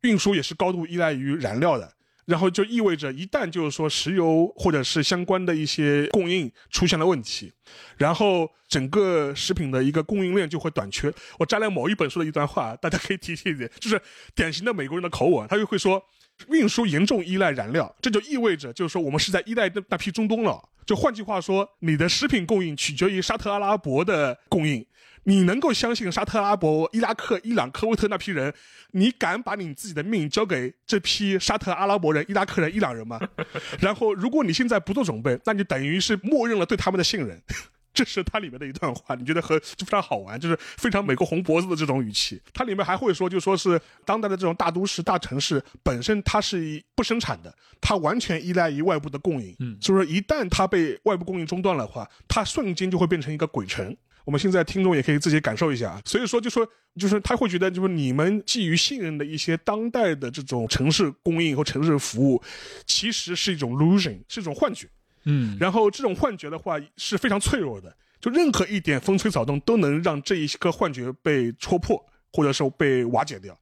运输也是高度依赖于燃料的。然后就意味着，一旦就是说石油或者是相关的一些供应出现了问题，然后整个食品的一个供应链就会短缺。我摘了某一本书的一段话，大家可以提提点，就是典型的美国人的口吻，他就会说，运输严重依赖燃料，这就意味着就是说我们是在依赖那那批中东了。就换句话说，你的食品供应取决于沙特阿拉伯的供应。你能够相信沙特阿拉伯、伊拉克、伊朗、科威特那批人？你敢把你自己的命交给这批沙特阿拉伯人、伊拉克人、伊朗人吗？然后，如果你现在不做准备，那就等于是默认了对他们的信任。这是它里面的一段话，你觉得和就非常好玩，就是非常美国红脖子的这种语气。它里面还会说，就说是当代的这种大都市、大城市本身它是不生产的，它完全依赖于外部的供应。嗯，所以说一旦它被外部供应中断的话，它瞬间就会变成一个鬼城。我们现在听众也可以自己感受一下，所以说就说就是他会觉得就是你们基于信任的一些当代的这种城市供应和城市服务，其实是一种 illusion，是一种幻觉，嗯，然后这种幻觉的话是非常脆弱的，就任何一点风吹草动都能让这一个幻觉被戳破，或者是被瓦解掉，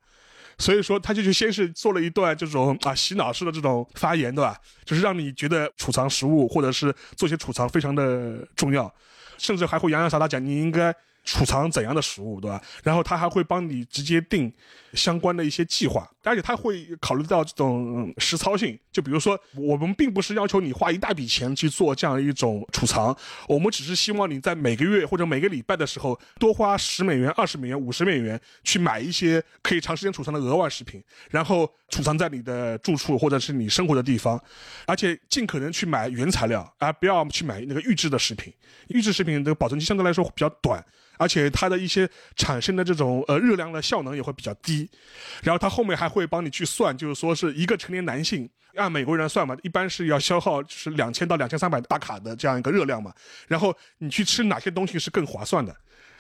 所以说他就去先是做了一段这种啊洗脑式的这种发言，对吧？就是让你觉得储藏食物或者是做些储藏非常的重要。甚至还会洋洋洒洒讲你应该储藏怎样的食物，对吧？然后他还会帮你直接定相关的一些计划，而且他会考虑到这种实操性。就比如说，我们并不是要求你花一大笔钱去做这样一种储藏，我们只是希望你在每个月或者每个礼拜的时候多花十美元、二十美元、五十美元去买一些可以长时间储藏的额外食品，然后储藏在你的住处或者是你生活的地方，而且尽可能去买原材料，而不要去买那个预制的食品。预制食品的保存期相对来说比较短。而且它的一些产生的这种呃热量的效能也会比较低，然后它后面还会帮你去算，就是说是一个成年男性按美国人算嘛，一般是要消耗就是两千到两千三百大卡的这样一个热量嘛，然后你去吃哪些东西是更划算的，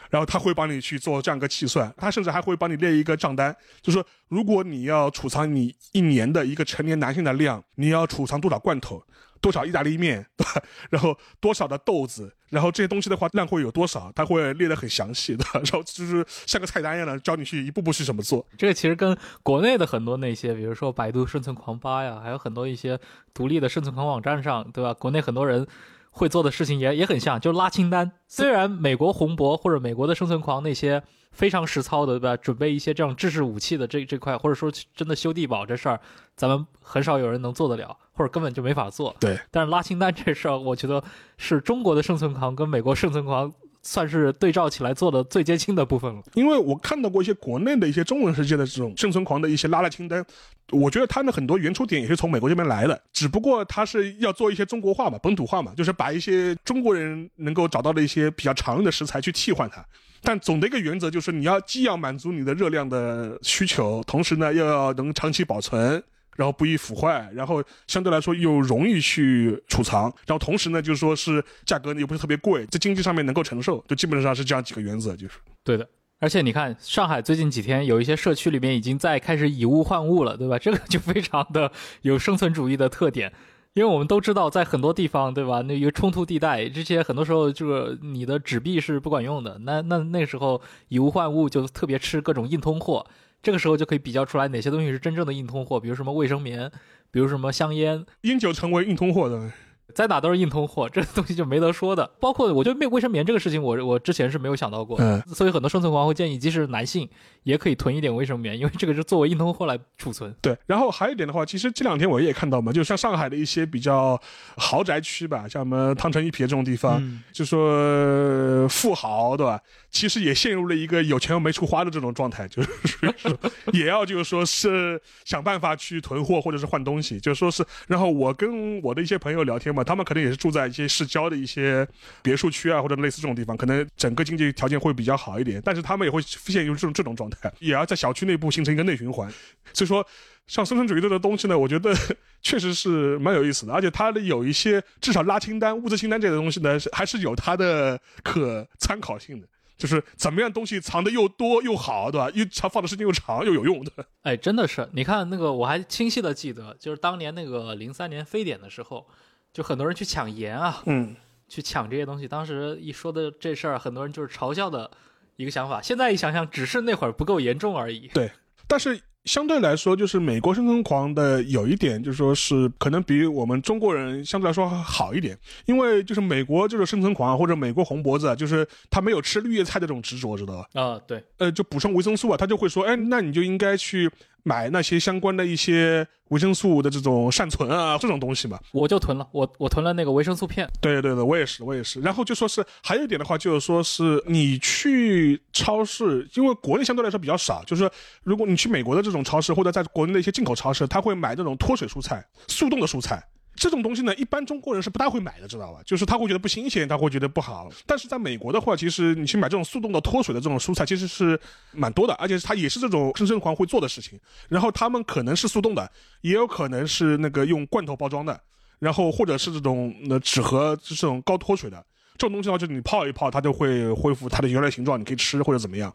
然后他会帮你去做这样一个计算，他甚至还会帮你列一个账单，就是说如果你要储藏你一年的一个成年男性的量，你要储藏多少罐头。多少意大利面，对吧？然后多少的豆子，然后这些东西的话量会有多少？它会列得很详细 的，然后就是像个菜单一样的教你去一步步去怎么做。这个其实跟国内的很多那些，比如说百度生存狂吧呀，还有很多一些独立的生存狂网站上，对吧？国内很多人会做的事情也也很像，就拉清单。虽然美国红博或者美国的生存狂那些非常实操的，对吧？准备一些这种制式武器的这这块，或者说真的修地堡这事儿，咱们很少有人能做得了，或者根本就没法做。对，但是拉清单这事儿，我觉得是中国的生存狂跟美国生存狂。算是对照起来做的最接近的部分了，因为我看到过一些国内的一些中文世界的这种生存狂的一些拉拉清单，我觉得他们很多原初点也是从美国这边来的，只不过他是要做一些中国化嘛、本土化嘛，就是把一些中国人能够找到的一些比较常用的食材去替换它。但总的一个原则就是，你要既要满足你的热量的需求，同时呢又要能长期保存。然后不易腐坏，然后相对来说又容易去储藏，然后同时呢，就是说是价格呢又不是特别贵，在经济上面能够承受，就基本上是这样几个原则，就是对的。而且你看，上海最近几天有一些社区里面已经在开始以物换物了，对吧？这个就非常的有生存主义的特点，因为我们都知道，在很多地方，对吧？那一个冲突地带，这些很多时候这个你的纸币是不管用的，那那那时候以物换物就特别吃各种硬通货。这个时候就可以比较出来哪些东西是真正的硬通货，比如什么卫生棉，比如什么香烟，烟酒成为硬通货的。在哪都是硬通货，这个东西就没得说的。包括我觉得卫卫生棉这个事情，我我之前是没有想到过。嗯，所以很多生存狂会建议，即使男性也可以囤一点卫生棉，因为这个是作为硬通货来储存。对，然后还有一点的话，其实这两天我也看到嘛，就像上海的一些比较豪宅区吧，像我们汤臣一瞥这种地方，就说富豪对吧？其实也陷入了一个有钱又没处花的这种状态，就是也要就是说是想办法去囤货或者是换东西，就说是。然后我跟我的一些朋友聊天嘛。他们可能也是住在一些市郊的一些别墅区啊，或者类似这种地方，可能整个经济条件会比较好一点，但是他们也会陷入这种这种状态，也要在小区内部形成一个内循环。所以说，像生存主义这个东西呢，我觉得确实是蛮有意思的，而且它的有一些至少拉清单、物资清单这类东西呢，还是有它的可参考性的。就是怎么样东西藏的又多又好，对吧？又长放的时间又长又有用的。哎，真的是，你看那个，我还清晰的记得，就是当年那个零三年非典的时候。就很多人去抢盐啊，嗯，去抢这些东西。当时一说的这事儿，很多人就是嘲笑的一个想法。现在一想想，只是那会儿不够严重而已。对，但是相对来说，就是美国生存狂的有一点，就是说是可能比我们中国人相对来说好一点，因为就是美国就是生存狂或者美国红脖子，就是他没有吃绿叶菜的这种执着，知道吧？啊，对，呃，就补充维生素啊，他就会说，哎，那你就应该去。买那些相关的一些维生素的这种善存啊，这种东西嘛，我就囤了，我我囤了那个维生素片。对对对，我也是，我也是。然后就说是还有一点的话，就是说是你去超市，因为国内相对来说比较少，就是如果你去美国的这种超市，或者在国内的一些进口超市，他会买这种脱水蔬菜、速冻的蔬菜。这种东西呢，一般中国人是不大会买的，知道吧？就是他会觉得不新鲜，他会觉得不好。但是在美国的话，其实你去买这种速冻的脱水的这种蔬菜，其实是蛮多的，而且它也是这种生生狂会做的事情。然后他们可能是速冻的，也有可能是那个用罐头包装的，然后或者是这种那纸盒这种高脱水的。这种东西的话，就是你泡一泡，它就会恢复它的原来形状，你可以吃或者怎么样。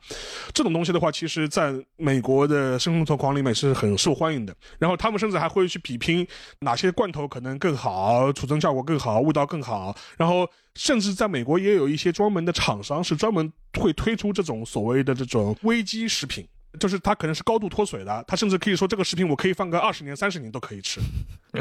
这种东西的话，其实在美国的生存狂里面是很受欢迎的。然后他们甚至还会去比拼哪些罐头可能更好，储存效果更好，味道更好。然后甚至在美国也有一些专门的厂商是专门会推出这种所谓的这种危机食品。就是它可能是高度脱水的，它甚至可以说这个食品我可以放个二十年、三十年都可以吃。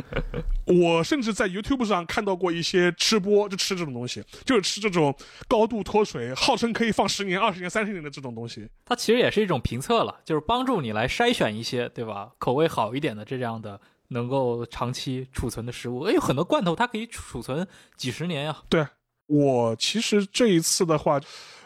我甚至在 YouTube 上看到过一些吃播就吃这种东西，就是吃这种高度脱水、号称可以放十年、二十年、三十年的这种东西。它其实也是一种评测了，就是帮助你来筛选一些，对吧？口味好一点的这样的能够长期储存的食物。哎，有很多罐头它可以储存几十年呀。对，我其实这一次的话。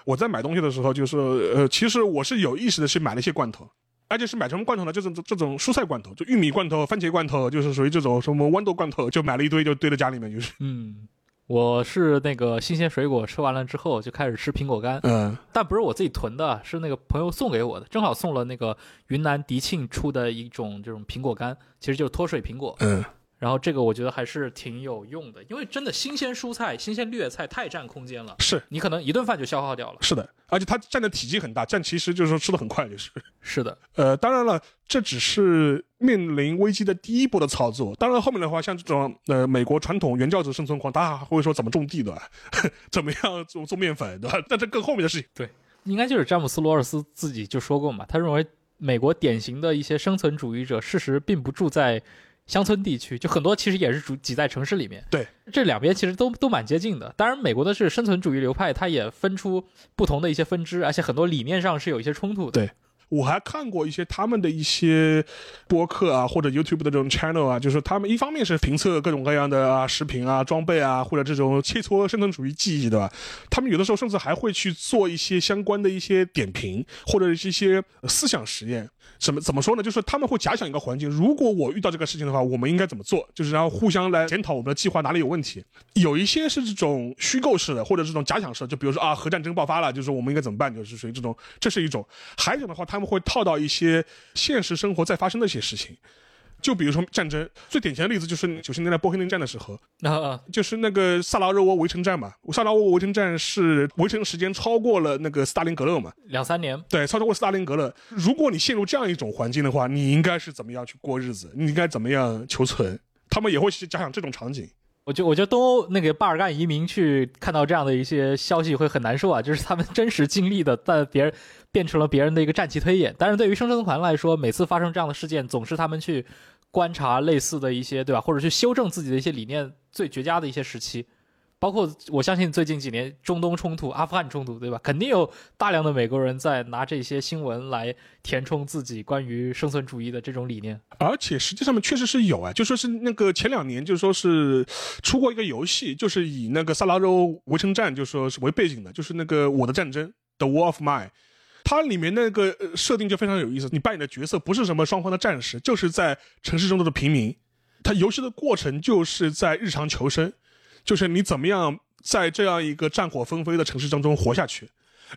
我在买东西的时候，就是呃，其实我是有意识的去买了一些罐头，而且是买什么罐头呢？就是这种蔬菜罐头，就玉米罐头、番茄罐头，就是属于这种什么豌豆罐头，就买了一堆，就堆在家里面，就是。嗯，我是那个新鲜水果吃完了之后，就开始吃苹果干。嗯，但不是我自己囤的，是那个朋友送给我的，正好送了那个云南迪庆出的一种这种苹果干，其实就是脱水苹果。嗯。然后这个我觉得还是挺有用的，因为真的新鲜蔬菜、新鲜绿叶菜太占空间了，是你可能一顿饭就消耗掉了。是的，而且它占的体积很大，占其实就是说吃的很快，就是。是的，呃，当然了，这只是面临危机的第一波的操作。当然后面的话，像这种呃美国传统原教旨生存狂，他还会说怎么种地的，怎么样做做面粉，对吧？但这更后面的事情。对，应该就是詹姆斯罗尔斯自己就说过嘛，他认为美国典型的一些生存主义者，事实并不住在。乡村地区，就很多其实也是主挤在城市里面。对，这两边其实都都蛮接近的。当然，美国的是生存主义流派，它也分出不同的一些分支，而且很多理念上是有一些冲突的。对我还看过一些他们的一些播客啊，或者 YouTube 的这种 channel 啊，就是他们一方面是评测各种各样的啊食品啊、装备啊，或者这种切磋生存主义技艺，对吧？他们有的时候甚至还会去做一些相关的一些点评，或者是一些思想实验。怎么怎么说呢？就是他们会假想一个环境，如果我遇到这个事情的话，我们应该怎么做？就是然后互相来检讨我们的计划哪里有问题。有一些是这种虚构式的，或者这种假想式，就比如说啊，核战争爆发了，就是我们应该怎么办？就是属于这种，这是一种。还有一种的话，他们会套到一些现实生活在发生的一些事情。就比如说战争，最典型的例子就是九十年代波黑内战的时候，啊，就是那个萨拉热窝围城战嘛。萨拉热窝围城战是围城时间超过了那个斯大林格勒嘛？两三年。对，超过斯大林格勒。如果你陷入这样一种环境的话，你应该是怎么样去过日子？你应该怎么样求存？他们也会去假想这种场景。我觉我觉得东欧那个巴尔干移民去看到这样的一些消息会很难受啊，就是他们真实经历的，在别人变成了别人的一个战旗推演。但是对于生存团来说，每次发生这样的事件，总是他们去观察类似的一些，对吧？或者去修正自己的一些理念最绝佳的一些时期。包括我相信最近几年中东冲突、阿富汗冲突，对吧？肯定有大量的美国人在拿这些新闻来填充自己关于生存主义的这种理念。而且实际上面确实是有啊，就说是那个前两年就说是出过一个游戏，就是以那个萨拉州围城战就说是为背景的，就是那个我的战争 The War of Mine。它里面那个设定就非常有意思，你扮演的角色不是什么双方的战士，就是在城市中的平民。它游戏的过程就是在日常求生。就是你怎么样在这样一个战火纷飞的城市当中活下去，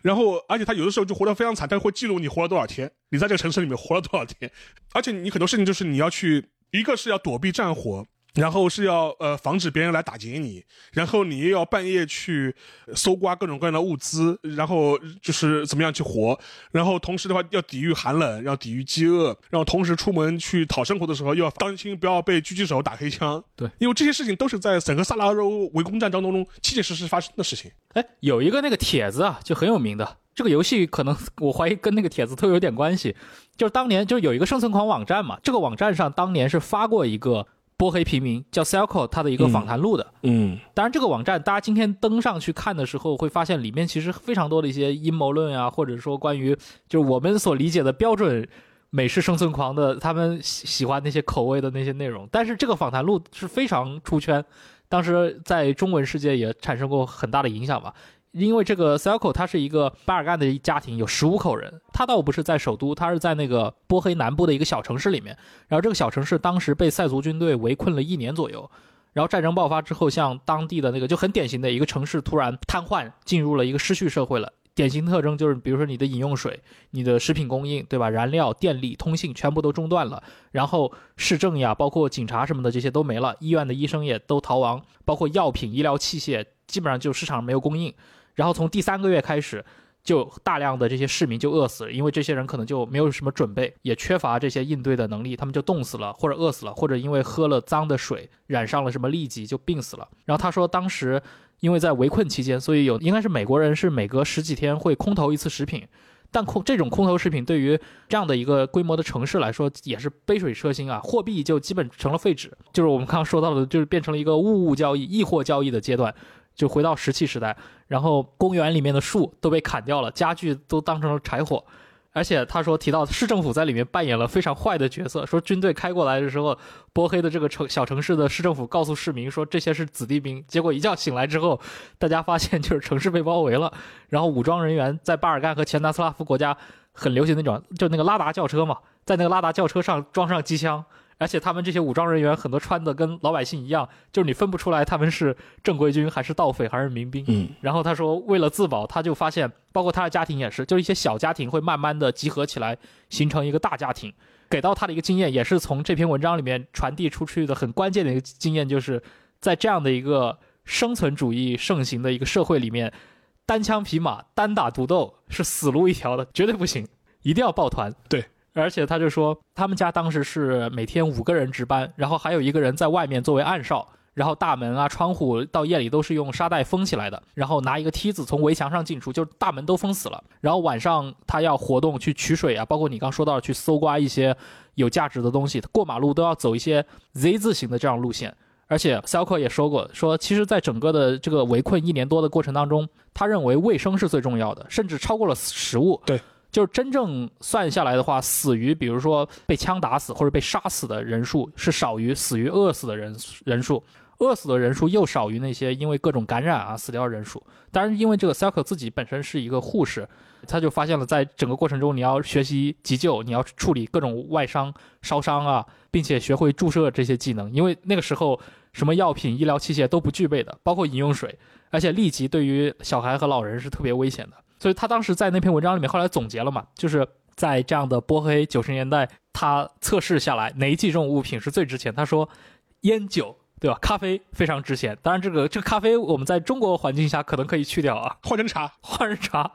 然后而且他有的时候就活得非常惨，他会记录你活了多少天，你在这个城市里面活了多少天，而且你很多事情就是你要去，一个是要躲避战火。然后是要呃防止别人来打劫你，然后你又要半夜去搜刮各种各样的物资，然后就是怎么样去活，然后同时的话要抵御寒冷，要抵御饥饿，然后同时出门去讨生活的时候又要当心不要被狙击手打黑枪。对，因为这些事情都是在整个萨拉热围攻战当中中切切实实发生的事情。哎，有一个那个帖子啊，就很有名的，这个游戏可能我怀疑跟那个帖子都有点关系，就是当年就有一个生存狂网站嘛，这个网站上当年是发过一个。波黑平民叫 Celco，他的一个访谈录的。嗯，当然这个网站大家今天登上去看的时候，会发现里面其实非常多的一些阴谋论啊，或者说关于就是我们所理解的标准美式生存狂的他们喜喜欢那些口味的那些内容。但是这个访谈录是非常出圈，当时在中文世界也产生过很大的影响吧。因为这个 Celco 他是一个巴尔干的一家庭，有十五口人。他倒不是在首都，他是在那个波黑南部的一个小城市里面。然后这个小城市当时被塞族军队围困了一年左右。然后战争爆发之后，像当地的那个就很典型的一个城市突然瘫痪，进入了一个失序社会了。典型特征就是，比如说你的饮用水、你的食品供应，对吧？燃料、电力、通信全部都中断了。然后市政呀，包括警察什么的这些都没了，医院的医生也都逃亡，包括药品、医疗器械基本上就市场没有供应。然后从第三个月开始，就大量的这些市民就饿死了，因为这些人可能就没有什么准备，也缺乏这些应对的能力，他们就冻死了，或者饿死了，或者因为喝了脏的水，染上了什么痢疾就病死了。然后他说，当时因为在围困期间，所以有应该是美国人是每隔十几天会空投一次食品，但空这种空投食品对于这样的一个规模的城市来说也是杯水车薪啊，货币就基本成了废纸，就是我们刚刚说到的，就是变成了一个物物交易、易货交易的阶段。就回到石器时代，然后公园里面的树都被砍掉了，家具都当成了柴火，而且他说提到市政府在里面扮演了非常坏的角色，说军队开过来的时候，波黑的这个城小城市的市政府告诉市民说这些是子弟兵，结果一觉醒来之后，大家发现就是城市被包围了，然后武装人员在巴尔干和前南斯拉夫国家很流行那种，就那个拉达轿车嘛，在那个拉达轿车上装上机枪。而且他们这些武装人员很多穿的跟老百姓一样，就是你分不出来他们是正规军还是盗匪还是民兵。嗯，然后他说为了自保，他就发现，包括他的家庭也是，就是一些小家庭会慢慢的集合起来，形成一个大家庭。给到他的一个经验，也是从这篇文章里面传递出去的很关键的一个经验，就是在这样的一个生存主义盛行的一个社会里面，单枪匹马、单打独斗是死路一条的，绝对不行，一定要抱团。对。而且他就说，他们家当时是每天五个人值班，然后还有一个人在外面作为暗哨，然后大门啊、窗户到夜里都是用沙袋封起来的，然后拿一个梯子从围墙上进出，就是大门都封死了。然后晚上他要活动去取水啊，包括你刚说到去搜刮一些有价值的东西，过马路都要走一些 Z 字形的这样路线。而且 s a l k 也说过，说其实，在整个的这个围困一年多的过程当中，他认为卫生是最重要的，甚至超过了食物。对。就是真正算下来的话，死于比如说被枪打死或者被杀死的人数是少于死于饿死的人人数，饿死的人数又少于那些因为各种感染啊死掉的人数。当然，因为这个 c y c l 自己本身是一个护士，他就发现了在整个过程中，你要学习急救，你要处理各种外伤、烧伤啊，并且学会注射这些技能。因为那个时候什么药品、医疗器械都不具备的，包括饮用水，而且痢疾对于小孩和老人是特别危险的。所以他当时在那篇文章里面后来总结了嘛，就是在这样的波黑九十年代，他测试下来哪几种物品是最值钱？他说，烟酒对吧？咖啡非常值钱。当然，这个这个咖啡我们在中国环境下可能可以去掉啊，换成茶，换成茶。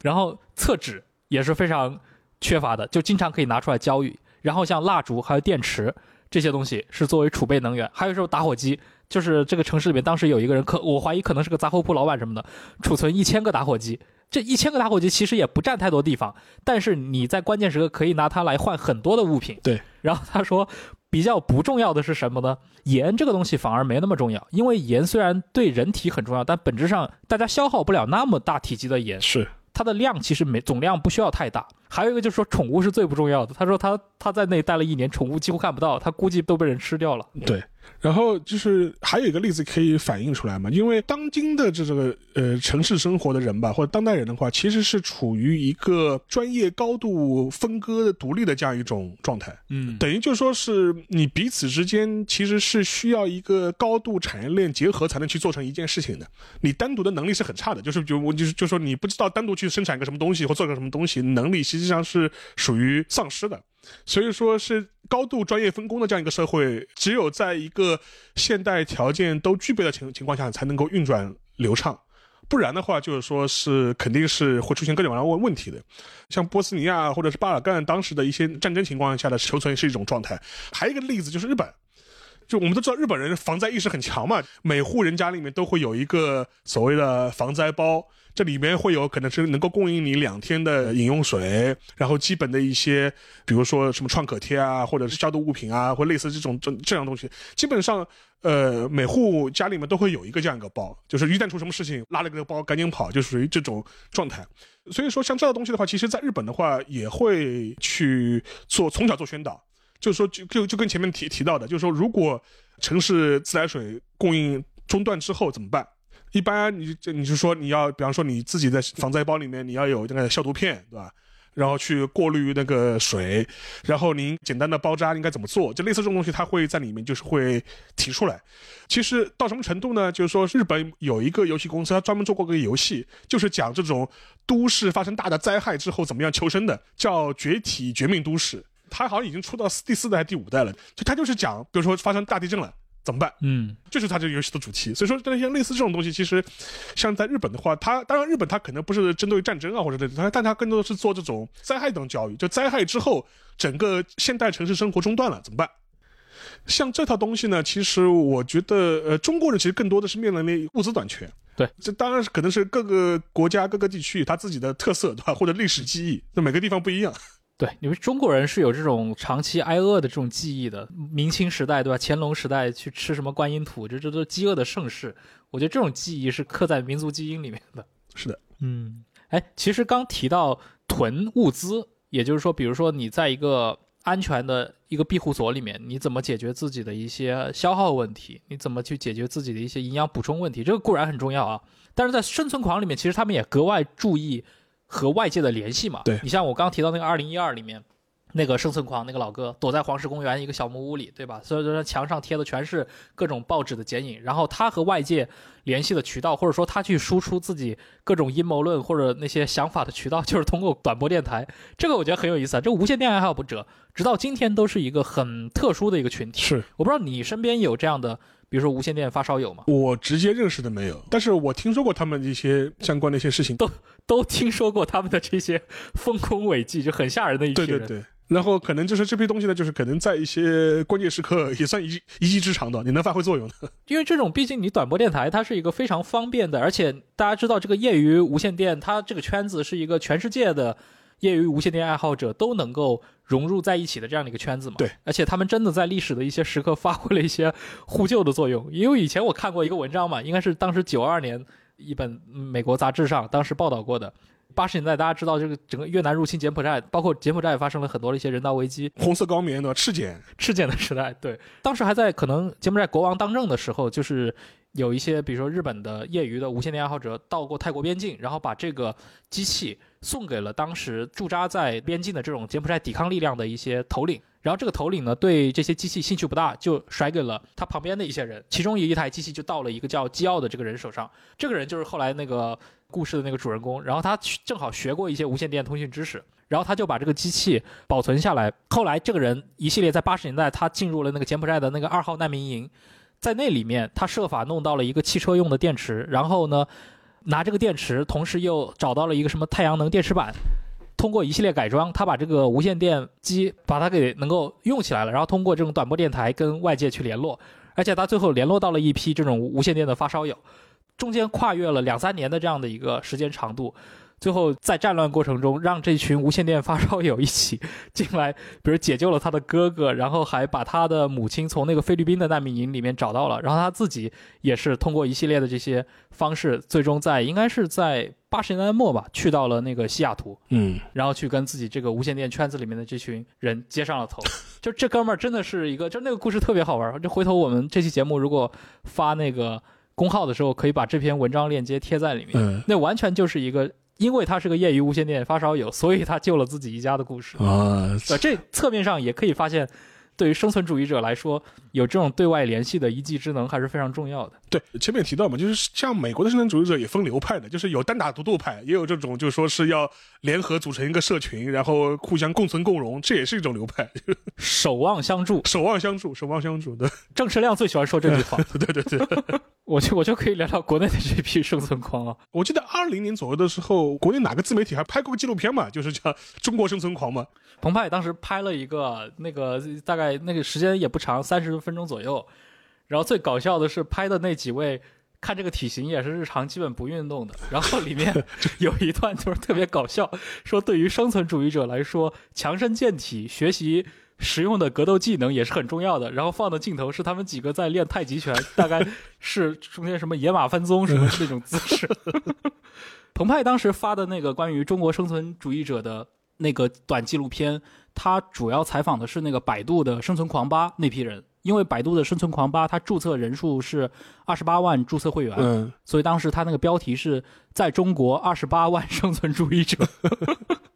然后厕纸也是非常缺乏的，就经常可以拿出来交易。然后像蜡烛还有电池这些东西是作为储备能源。还有时候打火机，就是这个城市里面当时有一个人可我怀疑可能是个杂货铺老板什么的，储存一千个打火机。这一千个打火机其实也不占太多地方，但是你在关键时刻可以拿它来换很多的物品。对，然后他说，比较不重要的是什么呢？盐这个东西反而没那么重要，因为盐虽然对人体很重要，但本质上大家消耗不了那么大体积的盐。是。它的量其实没总量不需要太大，还有一个就是说宠物是最不重要的。他说他他在那待了一年，宠物几乎看不到，他估计都被人吃掉了。对，然后就是还有一个例子可以反映出来嘛，因为当今的这这个呃城市生活的人吧，或者当代人的话，其实是处于一个专业高度分割的独立的这样一种状态。嗯，等于就说是你彼此之间其实是需要一个高度产业链结合才能去做成一件事情的，你单独的能力是很差的。就是就我就是就说你不知道单独去。去生产一个什么东西或做个什么东西，能力实际上是属于丧失的，所以说是高度专业分工的这样一个社会，只有在一个现代条件都具备的情情况下，才能够运转流畅，不然的话，就是说是肯定是会出现各种各样问问题的。像波斯尼亚或者是巴尔干当时的一些战争情况下的求存是一种状态，还有一个例子就是日本，就我们都知道日本人防灾意识很强嘛，每户人家里面都会有一个所谓的防灾包。这里面会有可能是能够供应你两天的饮用水，然后基本的一些，比如说什么创可贴啊，或者是消毒物品啊，或类似这种这这样东西，基本上，呃，每户家里面都会有一个这样一个包，就是一旦出什么事情，拉了个包赶紧跑，就属于这种状态。所以说，像这样东西的话，其实在日本的话也会去做从小做宣导，就是说就就就跟前面提提到的，就是说如果城市自来水供应中断之后怎么办？一般你就你是说你要，比方说你自己在防灾包里面你要有那个消毒片，对吧？然后去过滤那个水，然后您简单的包扎应该怎么做？就类似这种东西，它会在里面就是会提出来。其实到什么程度呢？就是说日本有一个游戏公司，它专门做过个游戏，就是讲这种都市发生大的灾害之后怎么样求生的，叫《绝体绝命都市》。它好像已经出到第四代还是第五代了。就它就是讲，比如说发生大地震了。怎么办？嗯，这是它这个游戏的主题。所以说，那些类似这种东西，其实像在日本的话，它当然日本它可能不是针对战争啊或者这它，但它更多的是做这种灾害等教育。就灾害之后，整个现代城市生活中断了怎么办？像这套东西呢，其实我觉得，呃，中国人其实更多的是面临的物资短缺。对，这当然是可能是各个国家各个地区它自己的特色，对吧？或者历史记忆，那每个地方不一样。对，你们中国人是有这种长期挨饿的这种记忆的。明清时代，对吧？乾隆时代去吃什么观音土，这这都饥饿的盛世。我觉得这种记忆是刻在民族基因里面的。是的，嗯，哎，其实刚提到囤物资，也就是说，比如说你在一个安全的一个庇护所里面，你怎么解决自己的一些消耗问题？你怎么去解决自己的一些营养补充问题？这个固然很重要啊，但是在生存狂里面，其实他们也格外注意。和外界的联系嘛，对你像我刚刚提到那个二零一二里面，那个生存狂那个老哥躲在黄石公园一个小木屋里，对吧？所以说墙上贴的全是各种报纸的剪影，然后他和外界联系的渠道，或者说他去输出自己各种阴谋论或者那些想法的渠道，就是通过短波电台。这个我觉得很有意思啊。这无线电爱好者直到今天都是一个很特殊的一个群体。是，我不知道你身边有这样的。比如说无线电发烧友嘛，我直接认识的没有，但是我听说过他们一些相关的一些事情，都都听说过他们的这些丰功伟绩，就很吓人的一群人。对对对，然后可能就是这批东西呢，就是可能在一些关键时刻也算一一技之长的，你能发挥作用的。因为这种毕竟你短波电台，它是一个非常方便的，而且大家知道这个业余无线电，它这个圈子是一个全世界的业余无线电爱好者都能够融入在一起的这样的一个圈子嘛。对，而且他们真的在历史的一些时刻发挥了一些互救的作用。因为以前我看过一个文章嘛，应该是当时九二年一本美国杂志上当时报道过的。八十年代，大家知道这个整个越南入侵柬埔寨，包括柬埔寨也发生了很多的一些人道危机。红色高棉的赤柬，赤柬的时代，对，当时还在可能柬埔寨国王当政的时候，就是有一些比如说日本的业余的无线电爱好者到过泰国边境，然后把这个机器送给了当时驻扎在边境的这种柬埔寨抵抗力量的一些头领。然后这个头领呢，对这些机器兴趣不大，就甩给了他旁边的一些人。其中有一台机器就到了一个叫基奥的这个人手上。这个人就是后来那个故事的那个主人公。然后他正好学过一些无线电通讯知识，然后他就把这个机器保存下来。后来这个人一系列在八十年代，他进入了那个柬埔寨的那个二号难民营，在那里面他设法弄到了一个汽车用的电池，然后呢，拿这个电池，同时又找到了一个什么太阳能电池板。通过一系列改装，他把这个无线电机把它给能够用起来了，然后通过这种短波电台跟外界去联络，而且他最后联络到了一批这种无线电的发烧友，中间跨越了两三年的这样的一个时间长度。最后在战乱过程中，让这群无线电发烧友一起进来，比如解救了他的哥哥，然后还把他的母亲从那个菲律宾的难民营里面找到了，然后他自己也是通过一系列的这些方式，最终在应该是在八十年代末吧，去到了那个西雅图，嗯，然后去跟自己这个无线电圈子里面的这群人接上了头。就这哥们儿真的是一个，就那个故事特别好玩。就回头我们这期节目如果发那个公号的时候，可以把这篇文章链接贴在里面。嗯那完全就是一个。因为他是个业余无线电发烧友，所以他救了自己一家的故事。啊，呃，这侧面上也可以发现，对于生存主义者来说，有这种对外联系的一技之能还是非常重要的。对，前面也提到嘛，就是像美国的生存主义者也分流派的，就是有单打独斗派，也有这种就是说是要联合组成一个社群，然后互相共存共荣，这也是一种流派。守望相助，守望相助，守望相助的。郑世亮最喜欢说这句话。对 对对，我就我就可以聊聊国内的这批生存狂啊。我记得二零年左右的时候，国内哪个自媒体还拍过个纪录片嘛，就是叫《中国生存狂》嘛。澎湃当时拍了一个，那个大概那个时间也不长，三十分钟左右。然后最搞笑的是拍的那几位，看这个体型也是日常基本不运动的。然后里面 有一段就是特别搞笑，说对于生存主义者来说，强身健体、学习实用的格斗技能也是很重要的。然后放的镜头是他们几个在练太极拳，大概是中间什么野马分鬃什么那种姿势。澎湃当时发的那个关于中国生存主义者的那个短纪录片，他主要采访的是那个百度的生存狂吧那批人。因为百度的生存狂吧，它注册人数是二十八万注册会员，嗯，所以当时他那个标题是在中国二十八万生存主义者。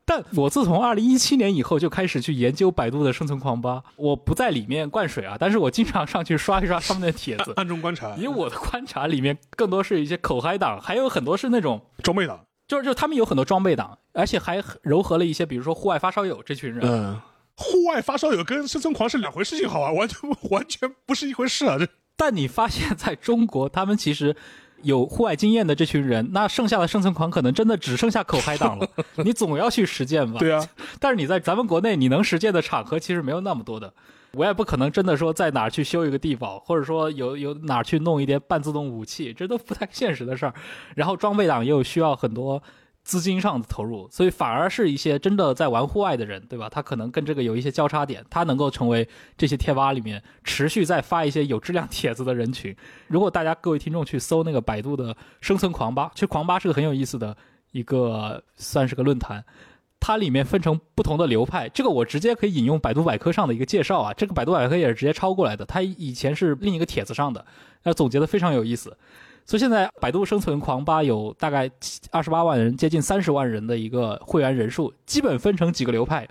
但我自从二零一七年以后就开始去研究百度的生存狂吧，我不在里面灌水啊，但是我经常上去刷一刷 上面的帖子，暗中观察。以我的观察，里面更多是一些口嗨党，还有很多是那种装备党，就是就是他们有很多装备党，而且还糅合了一些，比如说户外发烧友这群人。嗯。户外发烧友跟生存狂是两回事情，好吧，完全完全不是一回事啊！这，但你发现，在中国，他们其实有户外经验的这群人，那剩下的生存狂可能真的只剩下口嗨党了。你总要去实践吧？对啊。但是你在咱们国内，你能实践的场合其实没有那么多的。我也不可能真的说在哪儿去修一个地堡，或者说有有哪儿去弄一点半自动武器，这都不太现实的事儿。然后装备党又需要很多。资金上的投入，所以反而是一些真的在玩户外的人，对吧？他可能跟这个有一些交叉点，他能够成为这些贴吧里面持续在发一些有质量帖子的人群。如果大家各位听众去搜那个百度的生存狂吧，其实狂吧是个很有意思的一个，算是个论坛。它里面分成不同的流派，这个我直接可以引用百度百科上的一个介绍啊，这个百度百科也是直接抄过来的，它以前是另一个帖子上的，那总结的非常有意思。所以现在百度生存狂吧有大概二十八万人，接近三十万人的一个会员人数，基本分成几个流派。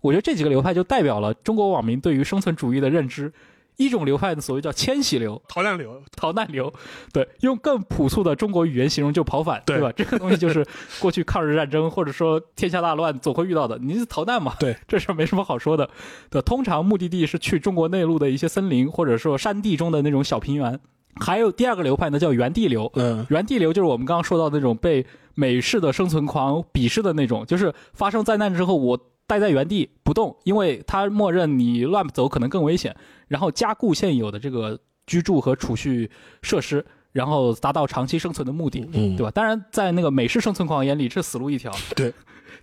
我觉得这几个流派就代表了中国网民对于生存主义的认知。一种流派的所谓叫迁徙流、逃难流、逃难流，对，用更朴素的中国语言形容就跑反，对吧？这个东西就是过去抗日战争或者说天下大乱总会遇到的，你是逃难嘛？对，这事儿没什么好说的。对，通常目的地是去中国内陆的一些森林或者说山地中的那种小平原。还有第二个流派呢，叫原地流。嗯，原地流就是我们刚刚说到那种被美式的生存狂鄙视的那种，就是发生灾难之后，我待在原地不动，因为它默认你乱走可能更危险，然后加固现有的这个居住和储蓄设施，然后达到长期生存的目的，嗯对吧？当然，在那个美式生存狂眼里，这死路一条。对，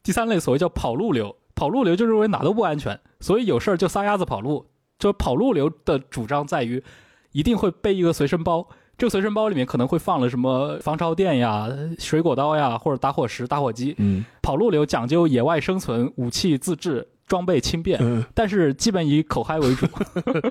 第三类所谓叫跑路流，跑路流就认为哪都不安全，所以有事儿就撒丫子跑路。就跑路流的主张在于，一定会背一个随身包，这个随身包里面可能会放了什么防潮垫呀、水果刀呀，或者打火石、打火机。嗯跑路流讲究野外生存，武器自制，装备轻便，嗯但是基本以口嗨为主。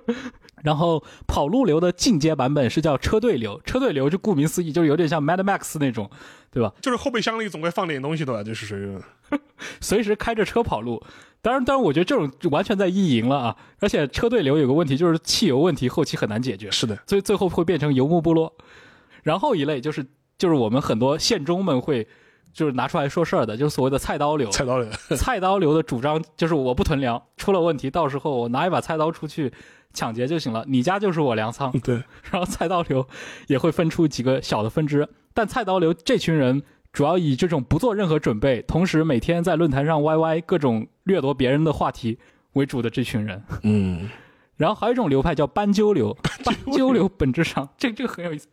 然后跑路流的进阶版本是叫车队流，车队流就顾名思义，就是有点像 Mad Max 那种，对吧？就是后备箱里总会放点东西的吧，就是属于 随时开着车跑路。当然，当然，我觉得这种就完全在意淫了啊！而且车队流有个问题，就是汽油问题后期很难解决，是的，所以最后会变成游牧部落。然后一类就是就是我们很多县中们会就是拿出来说事儿的，就是所谓的菜刀流。菜刀流，菜刀流的主张就是我不囤粮，出了问题，到时候我拿一把菜刀出去抢劫就行了，你家就是我粮仓。对，然后菜刀流也会分出几个小的分支，但菜刀流这群人主要以这种不做任何准备，同时每天在论坛上歪歪各种掠夺别人的话题为主的这群人。嗯然后还有一种流派叫斑鸠流，斑鸠流本质上这这个很有意思，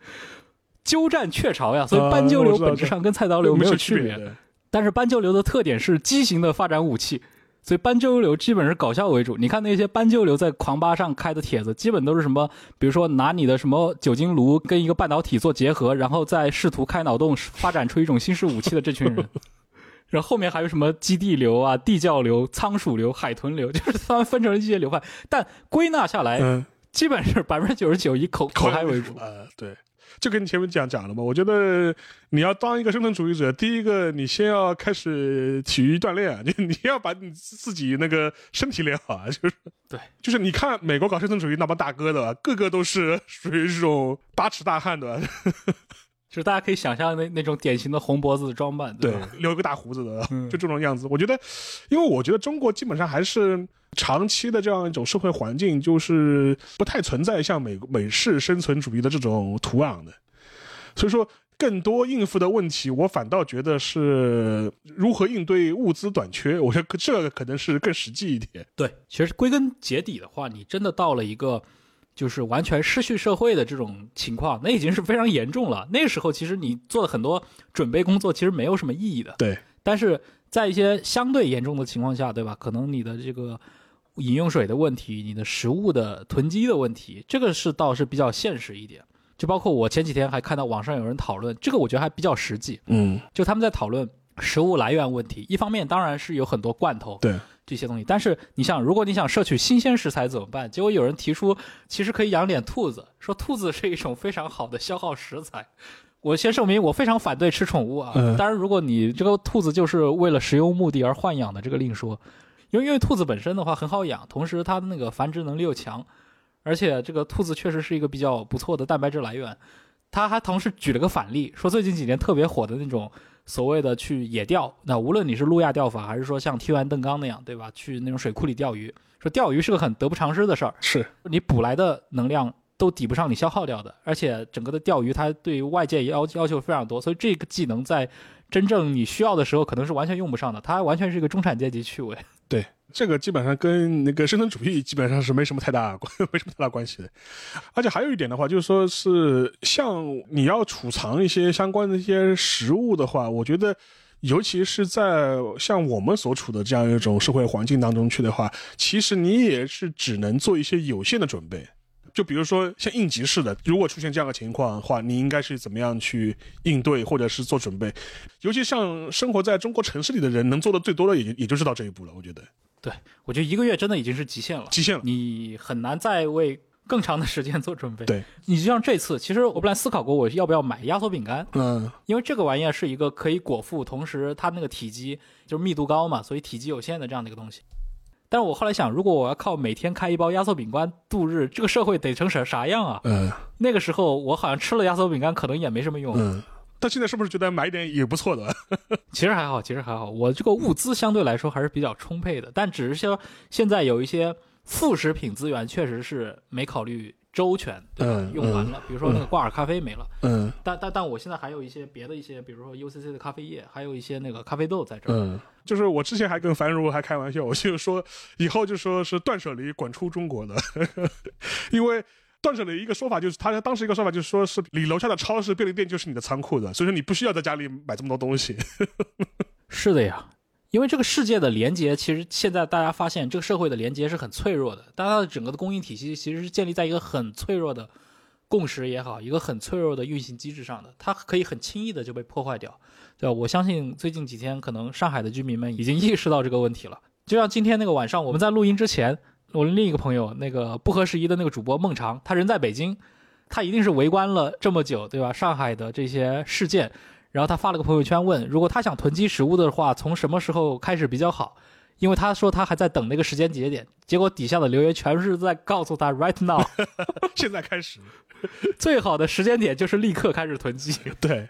鸠占鹊巢呀，所以斑鸠流本质上跟菜刀流没有区别。但是斑鸠流的特点是畸形的发展武器，所以斑鸠流基本是搞笑为主。你看那些斑鸠流在狂吧上开的帖子，基本都是什么，比如说拿你的什么酒精炉跟一个半导体做结合，然后再试图开脑洞发展出一种新式武器的这群人。然后后面还有什么基地流啊、地窖流、仓鼠流、海豚流，就是他们分成了一些流派，但归纳下来，基本是百分之九十九以口口嗨为主。呃，对。就跟你前面讲讲了嘛，我觉得你要当一个生存主义者，第一个你先要开始体育锻炼啊，就你要把你自己那个身体练好啊，就是。对，就是你看美国搞生存主义那帮大哥的，个个都是属于这种八尺大汉的吧，就是大家可以想象那那种典型的红脖子的装扮，对吧？，留一个大胡子的，嗯就这种样子。我觉得，因为我觉得中国基本上还是长期的这样一种社会环境，就是不太存在像美美式生存主义的这种土壤的，所以说。更多应付的问题，我反倒觉得是如何应对物资短缺。我觉得这个可能是更实际一点。对，其实归根结底的话，你真的到了一个就是完全失去社会的这种情况，那已经是非常严重了。那个时候，其实你做的很多准备工作其实没有什么意义的。对，但是在一些相对严重的情况下，对吧？可能你的这个饮用水的问题，你的食物的囤积的问题，这个是倒是比较现实一点。就包括我前几天还看到网上有人讨论，这个我觉得还比较实际。嗯，就他们在讨论食物来源问题，一方面当然是有很多罐头，对，这些东西，但是你想，如果你想摄取新鲜食材怎么办？结果有人提出，其实可以养点兔子，说兔子是一种非常好的消耗食材。我先声明，我非常反对吃宠物啊。嗯当然，如果你这个兔子就是为了食用目的而豢养的，这个另说。因为因为兔子本身的话很好养，同时它的那个繁殖能力又强，而且这个兔子确实是一个比较不错的蛋白质来源。他还同时举了个反例，说最近几年特别火的那种所谓的去野钓，那无论你是路亚钓法，还是说像踢完邓刚那样，对吧？去那种水库里钓鱼，说钓鱼是个很得不偿失的事儿，是，你捕来的能量都抵不上你消耗掉的，而且整个的钓鱼它对于外界要要求非常多，所以这个技能在真正你需要的时候可能是完全用不上的，它完全是一个中产阶级趣味。对，这个基本上跟那个生存主义基本上是没什么太大关，没什么太大关系的。而且还有一点的话，就是说是像你要储藏一些相关的一些食物的话，我觉得。尤其是在像我们所处的这样一种社会环境当中去的话，其实你也是只能做一些有限的准备。就比如说像应急式的，如果出现这样的情况的话，你应该是怎么样去应对或者是做准备？尤其像生活在中国城市里的人，能做的最多的也也就是到这一步了。我觉得我觉得一个月真的已经是极限了，极限了。你很难再为更长的时间做准备。对，你就像这次，其实我本来思考过我要不要买压缩饼干，嗯，因为这个玩意儿是一个可以果腹，同时它那个体积就是密度高嘛，所以体积有限的这样的一个东西。但是我后来想，如果我要靠每天开一包压缩饼干度日，这个社会得成啥啥样啊？嗯那个时候我好像吃了压缩饼干，可能也没什么用。嗯，但现在是不是觉得买一点也不错的？其实还好，其实还好，我这个物资相对来说还是比较充沛的，但只是说现在有一些副食品资源确实是没考虑周全，对吧？嗯用完了，比如说那个挂耳咖啡没了，嗯但但但我现在还有一些别的一些，比如说 UCC 的咖啡液，还有一些那个咖啡豆在这儿。嗯，就是我之前还跟樊如还开玩笑，我就说以后就说是断舍离滚出中国的，因为。断舍离一个说法就是，他当时一个说法就是说，是你楼下的超市、便利店就是你的仓库的，所以说你不需要在家里买这么多东西。是的呀，因为这个世界的连接，其实现在大家发现，这个社会的连接是很脆弱的，但它的整个的供应体系其实是建立在一个很脆弱的共识也好，一个很脆弱的运行机制上的，它可以很轻易的就被破坏掉，对吧？我相信最近几天，可能上海的居民们已经意识到这个问题了。就像今天那个晚上，我们在录音之前，我另一个朋友，那个不合时宜的那个主播孟尝，他人在北京，他一定是围观了这么久，对吧？上海的这些事件。然后他发了个朋友圈问，如果他想囤积食物的话，从什么时候开始比较好？因为他说他还在等那个时间节点，结果底下的留言全是在告诉他 right now，现在开始，最好的时间点就是立刻开始囤积。对，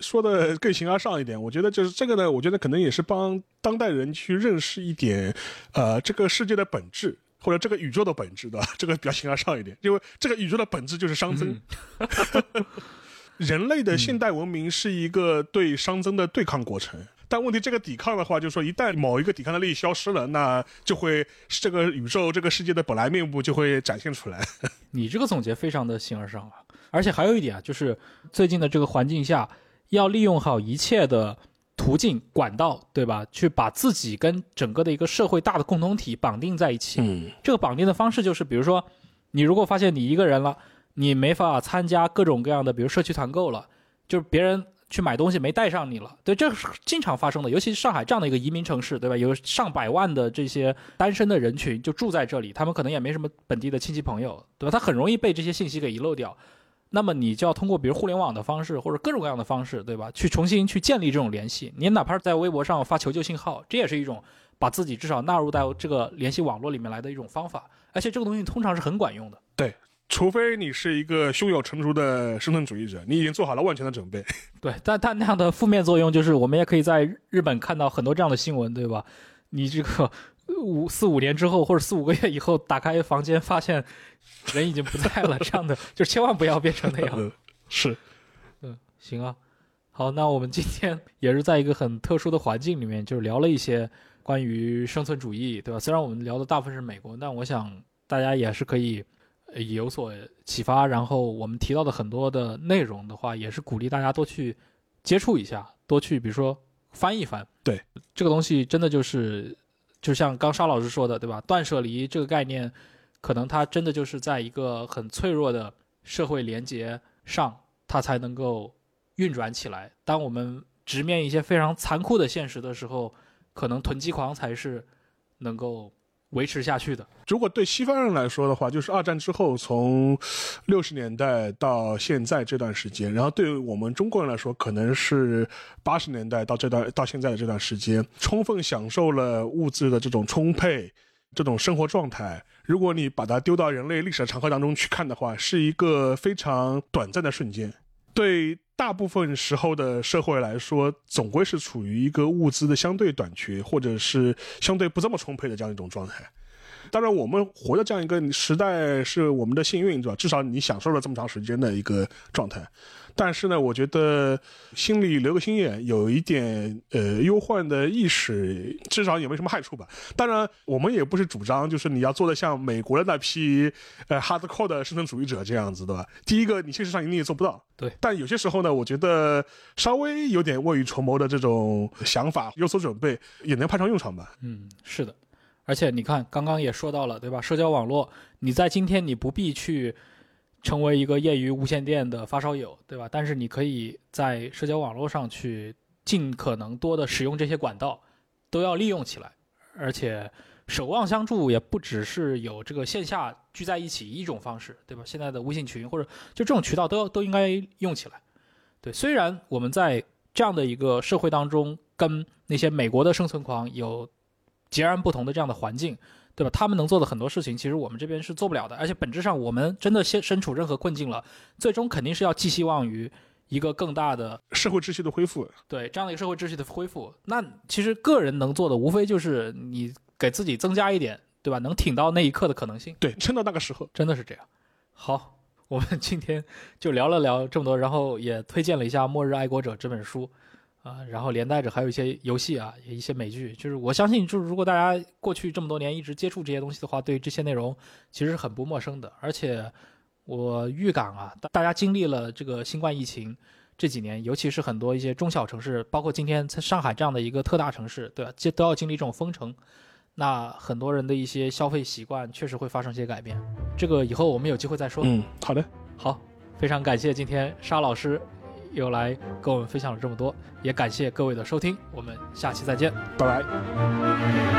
说的更形而上一点，我觉得就是这个呢，我觉得可能也是帮当代人去认识一点，呃，这个世界的本质。或者这个宇宙的本质的，这个比较形而上一点，因为这个宇宙的本质就是熵增。嗯 人类的现代文明是一个对熵增的对抗过程，但问题这个抵抗的话，就是说一旦某一个抵抗的力消失了，那就会这个宇宙、这个世界的本来面目就会展现出来。你这个总结非常的形而上啊！而且还有一点啊，就是最近的这个环境下，要利用好一切的途径、管道，对吧？去把自己跟整个的一个社会大的共同体绑定在一起。嗯这个绑定的方式就是，比如说，你如果发现你一个人了。你没法参加各种各样的，比如社区团购了，就是别人去买东西没带上你了，对，这是经常发生的。尤其是上海这样的一个移民城市，对吧？有上百万的这些单身的人群就住在这里，他们可能也没什么本地的亲戚朋友，对吧？他很容易被这些信息给遗漏掉。那么你就要通过比如互联网的方式或者各种各样的方式，对吧？去重新去建立这种联系。你哪怕是在微博上发求救信号，这也是一种把自己至少纳入到这个联系网络里面来的一种方法。而且这个东西通常是很管用的。对。除非你是一个胸有成竹的生存主义者，你已经做好了万全的准备。对，但但那样的负面作用就是，我们也可以在日本看到很多这样的新闻，对吧？你这个五四五年之后，或者四五个月以后，打开房间发现人已经不在了，这样的就千万不要变成那样。是，嗯，行啊，好，那我们今天也是在一个很特殊的环境里面，就是聊了一些关于生存主义，对吧？虽然我们聊的大部分是美国，但我想大家也是可以。有所启发，然后我们提到的很多的内容的话，也是鼓励大家多去接触一下，多去比如说翻一翻。对，这个东西真的就是，就像刚沙老师说的，对吧？断舍离这个概念，可能它真的就是在一个很脆弱的社会连接上，它才能够运转起来。当我们直面一些非常残酷的现实的时候，可能囤积狂才是能够。维持下去的。如果对西方人来说的话，就是二战之后从六十年代到现在这段时间，然后对我们中国人来说，可能是八十年代到这段到现在的这段时间，充分享受了物质的这种充沛，这种生活状态。如果你把它丢到人类历史的长河当中去看的话，是一个非常短暂的瞬间。对大部分时候的社会来说，总归是处于一个物资的相对短缺，或者是相对不这么充沛的这样一种状态。当然，我们活的这样一个时代是我们的幸运，对吧？至少你享受了这么长时间的一个状态。但是呢，我觉得心里留个心眼，有一点呃忧患的意识，至少也没什么害处吧。当然，我们也不是主张就是你要做的像美国的那批呃 hardcore 的生存主义者这样子，对吧？第一个，你现实上一定也做不到。对。但有些时候呢，我觉得稍微有点未雨绸缪的这种想法，有所准备，也能派上用场吧。嗯，是的。而且你看，刚刚也说到了，对吧？社交网络，你在今天你不必去成为一个业余无线电的发烧友，对吧？但是你可以在社交网络上去尽可能多的使用这些管道，都要利用起来。而且守望相助也不只是有这个线下聚在一起一种方式，对吧？现在的微信群或者就这种渠道都都应该用起来。对，虽然我们在这样的一个社会当中，跟那些美国的生存狂有。截然不同的这样的环境，对吧？他们能做的很多事情，其实我们这边是做不了的。而且本质上，我们真的先身处任何困境了，最终肯定是要寄希望于一个更大的社会秩序的恢复。对这样的一个社会秩序的恢复，那其实个人能做的，无非就是你给自己增加一点，对吧？能挺到那一刻的可能性。对，撑到那个时候，真的是这样。好，我们今天就聊了聊这么多，然后也推荐了一下《末日爱国者》这本书，啊、然后连带着还有一些游戏啊，一些美剧。就是我相信，就是如果大家过去这么多年一直接触这些东西的话，对这些内容其实是很不陌生的。而且我预感啊，大大家经历了这个新冠疫情这几年，尤其是很多一些中小城市，包括今天在上海这样的一个特大城市，对吧？这都要经历这种封城。那很多人的一些消费习惯确实会发生一些改变，这个以后我们有机会再说。嗯，好的，好，非常感谢今天沙老师又来跟我们分享了这么多，也感谢各位的收听，我们下期再见。拜拜。